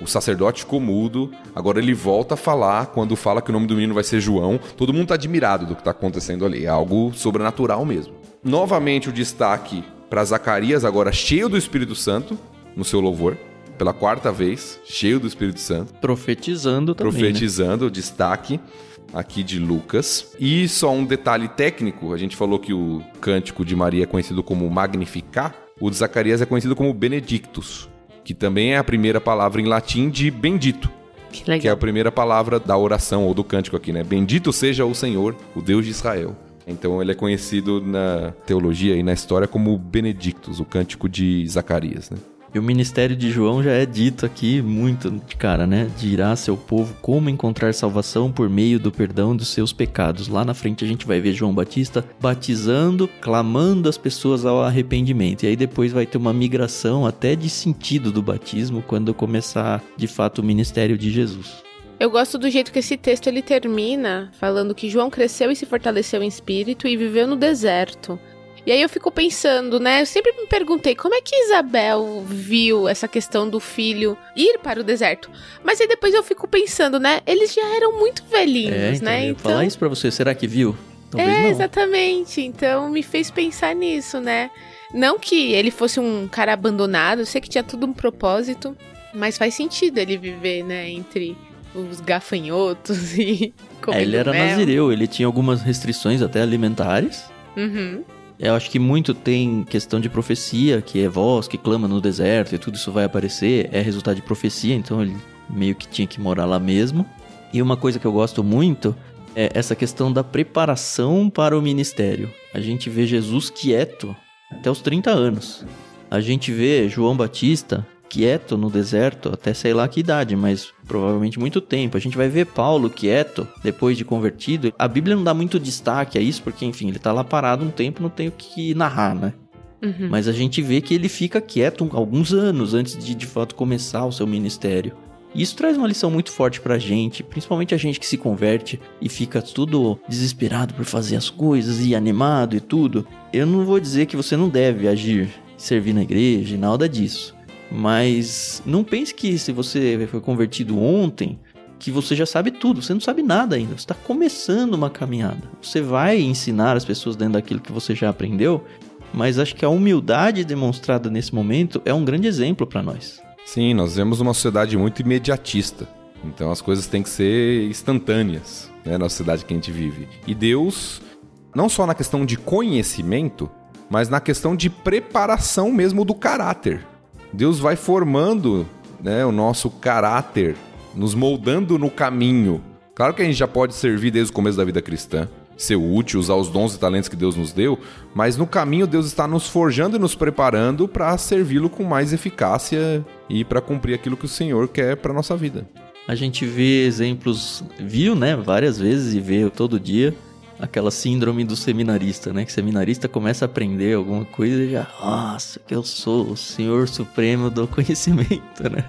o sacerdote ficou mudo, agora ele volta a falar quando fala que o nome do menino vai ser João. Todo mundo está admirado do que está acontecendo ali. É algo sobrenatural mesmo. Novamente o destaque para Zacarias, agora cheio do Espírito Santo, no seu louvor pela quarta vez, cheio do Espírito Santo. Profetizando também. Né? Profetizando, né? destaque aqui de Lucas. E só um detalhe técnico: a gente falou que o cântico de Maria é conhecido como Magnificar, o de Zacarias é conhecido como Benedictus, que também é a primeira palavra em latim de bendito. Que, que é a primeira palavra da oração ou do cântico aqui, né? Bendito seja o Senhor, o Deus de Israel. Então ele é conhecido na teologia e na história como Benedictus, o cântico de Zacarias, né? E o ministério de João já é dito aqui muito de cara, né? Dirá seu povo como encontrar salvação por meio do perdão dos seus pecados. Lá na frente a gente vai ver João Batista batizando, clamando as pessoas ao arrependimento. E aí depois vai ter uma migração até de sentido do batismo quando começar de fato o ministério de Jesus. Eu gosto do jeito que esse texto ele termina falando que João cresceu e se fortaleceu em espírito e viveu no deserto. E aí eu fico pensando, né? Eu sempre me perguntei como é que Isabel viu essa questão do filho ir para o deserto. Mas aí depois eu fico pensando, né? Eles já eram muito velhinhos, é, então, né? Eu então... falar isso para você, será que viu? Talvez é, não. exatamente. Então me fez pensar nisso, né? Não que ele fosse um cara abandonado, eu sei que tinha tudo um propósito, mas faz sentido ele viver, né, entre os gafanhotos e é, ele era mel. nazireu, ele tinha algumas restrições até alimentares. Uhum. Eu acho que muito tem questão de profecia, que é voz que clama no deserto e tudo isso vai aparecer, é resultado de profecia, então ele meio que tinha que morar lá mesmo. E uma coisa que eu gosto muito é essa questão da preparação para o ministério. A gente vê Jesus quieto até os 30 anos. A gente vê João Batista quieto no deserto até sei lá que idade, mas provavelmente muito tempo. A gente vai ver Paulo quieto depois de convertido. A Bíblia não dá muito destaque a isso, porque, enfim, ele tá lá parado um tempo, não tem o que narrar, né? Uhum. Mas a gente vê que ele fica quieto alguns anos antes de de fato começar o seu ministério. E isso traz uma lição muito forte pra gente, principalmente a gente que se converte e fica tudo desesperado por fazer as coisas e animado e tudo. Eu não vou dizer que você não deve agir, servir na igreja e nada disso. Mas não pense que se você foi convertido ontem, que você já sabe tudo. Você não sabe nada ainda. Você está começando uma caminhada. Você vai ensinar as pessoas dentro daquilo que você já aprendeu, mas acho que a humildade demonstrada nesse momento é um grande exemplo para nós. Sim, nós vemos uma sociedade muito imediatista. Então as coisas têm que ser instantâneas né, na sociedade que a gente vive. E Deus, não só na questão de conhecimento, mas na questão de preparação mesmo do caráter. Deus vai formando né, o nosso caráter, nos moldando no caminho. Claro que a gente já pode servir desde o começo da vida cristã, ser útil, usar os dons e talentos que Deus nos deu, mas no caminho Deus está nos forjando e nos preparando para servi-lo com mais eficácia e para cumprir aquilo que o Senhor quer para nossa vida. A gente vê exemplos, viu, né, várias vezes e vê todo dia aquela síndrome do seminarista, né? Que seminarista começa a aprender alguma coisa e já, nossa, que eu sou o senhor supremo do conhecimento, né?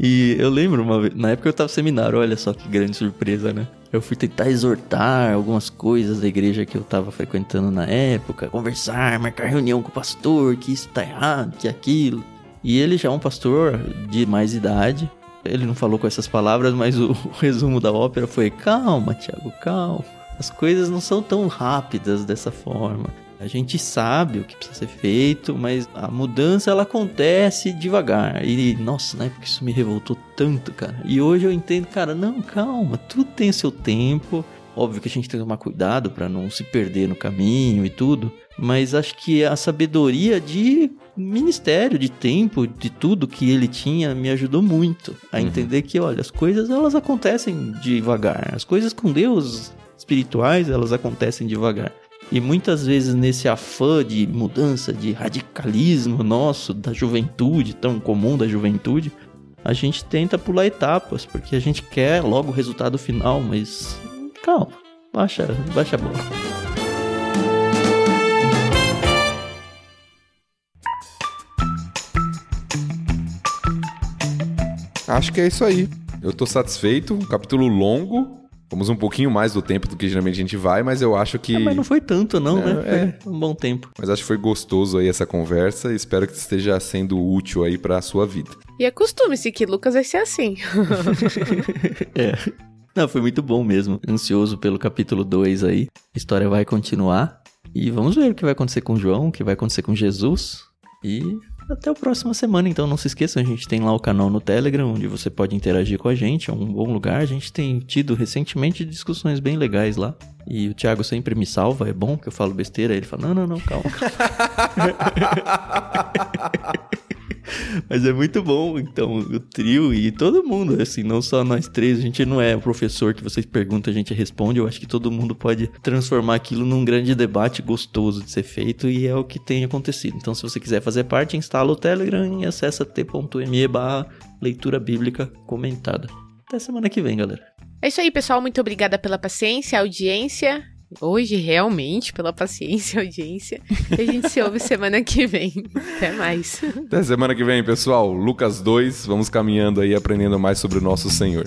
E eu lembro uma vez, na época eu tava no seminário, olha só que grande surpresa, né? Eu fui tentar exortar algumas coisas da igreja que eu tava frequentando na época, conversar, marcar reunião com o pastor, que isso tá errado, que aquilo. E ele já é um pastor de mais idade. Ele não falou com essas palavras, mas o, o resumo da ópera foi: calma, Tiago, calma as coisas não são tão rápidas dessa forma. A gente sabe o que precisa ser feito, mas a mudança ela acontece devagar. E nossa, na época isso me revoltou tanto, cara. E hoje eu entendo, cara, não, calma, tudo tem seu tempo. Óbvio que a gente tem que tomar cuidado para não se perder no caminho e tudo, mas acho que a sabedoria de ministério, de tempo, de tudo que ele tinha me ajudou muito a uhum. entender que, olha, as coisas elas acontecem devagar. As coisas com Deus espirituais, elas acontecem devagar. E muitas vezes nesse afã de mudança, de radicalismo nosso, da juventude, tão comum da juventude, a gente tenta pular etapas, porque a gente quer logo o resultado final, mas calma, baixa, baixa a bola. Acho que é isso aí. Eu tô satisfeito, um capítulo longo. Vamos um pouquinho mais do tempo do que geralmente a gente vai, mas eu acho que. É, mas não foi tanto, não, É, né? Foi um bom tempo. Mas acho que foi gostoso aí essa conversa e espero que esteja sendo útil aí pra sua vida. E acostume-se que Lucas vai ser assim. É. Não, foi muito bom mesmo. Ansioso pelo capítulo 2 aí. A história vai continuar. E vamos ver o que vai acontecer com João, o que vai acontecer com Jesus. E até a próxima semana. Então não se esqueçam, a gente tem lá o canal no Telegram, onde você pode interagir com a gente. É um bom lugar. A gente tem tido recentemente discussões bem legais lá. E o Thiago sempre me salva, é bom que eu falo besteira. Ele fala: Não, não, não, calma. Mas é muito bom, então, o trio e todo mundo, assim, não só nós três, a gente não é o professor que vocês perguntam, a gente responde, eu acho que todo mundo pode transformar aquilo num grande debate gostoso de ser feito e é o que tem acontecido. Então, se você quiser fazer parte, instala o Telegram e acessa t.me barra leitura bíblica comentada. Até semana que vem, galera. É isso aí, pessoal. Muito obrigada pela paciência, audiência. Hoje, realmente, pela paciência e audiência. A gente se ouve semana que vem. Até mais. Até semana que vem, pessoal. Lucas 2, vamos caminhando aí aprendendo mais sobre o nosso Senhor.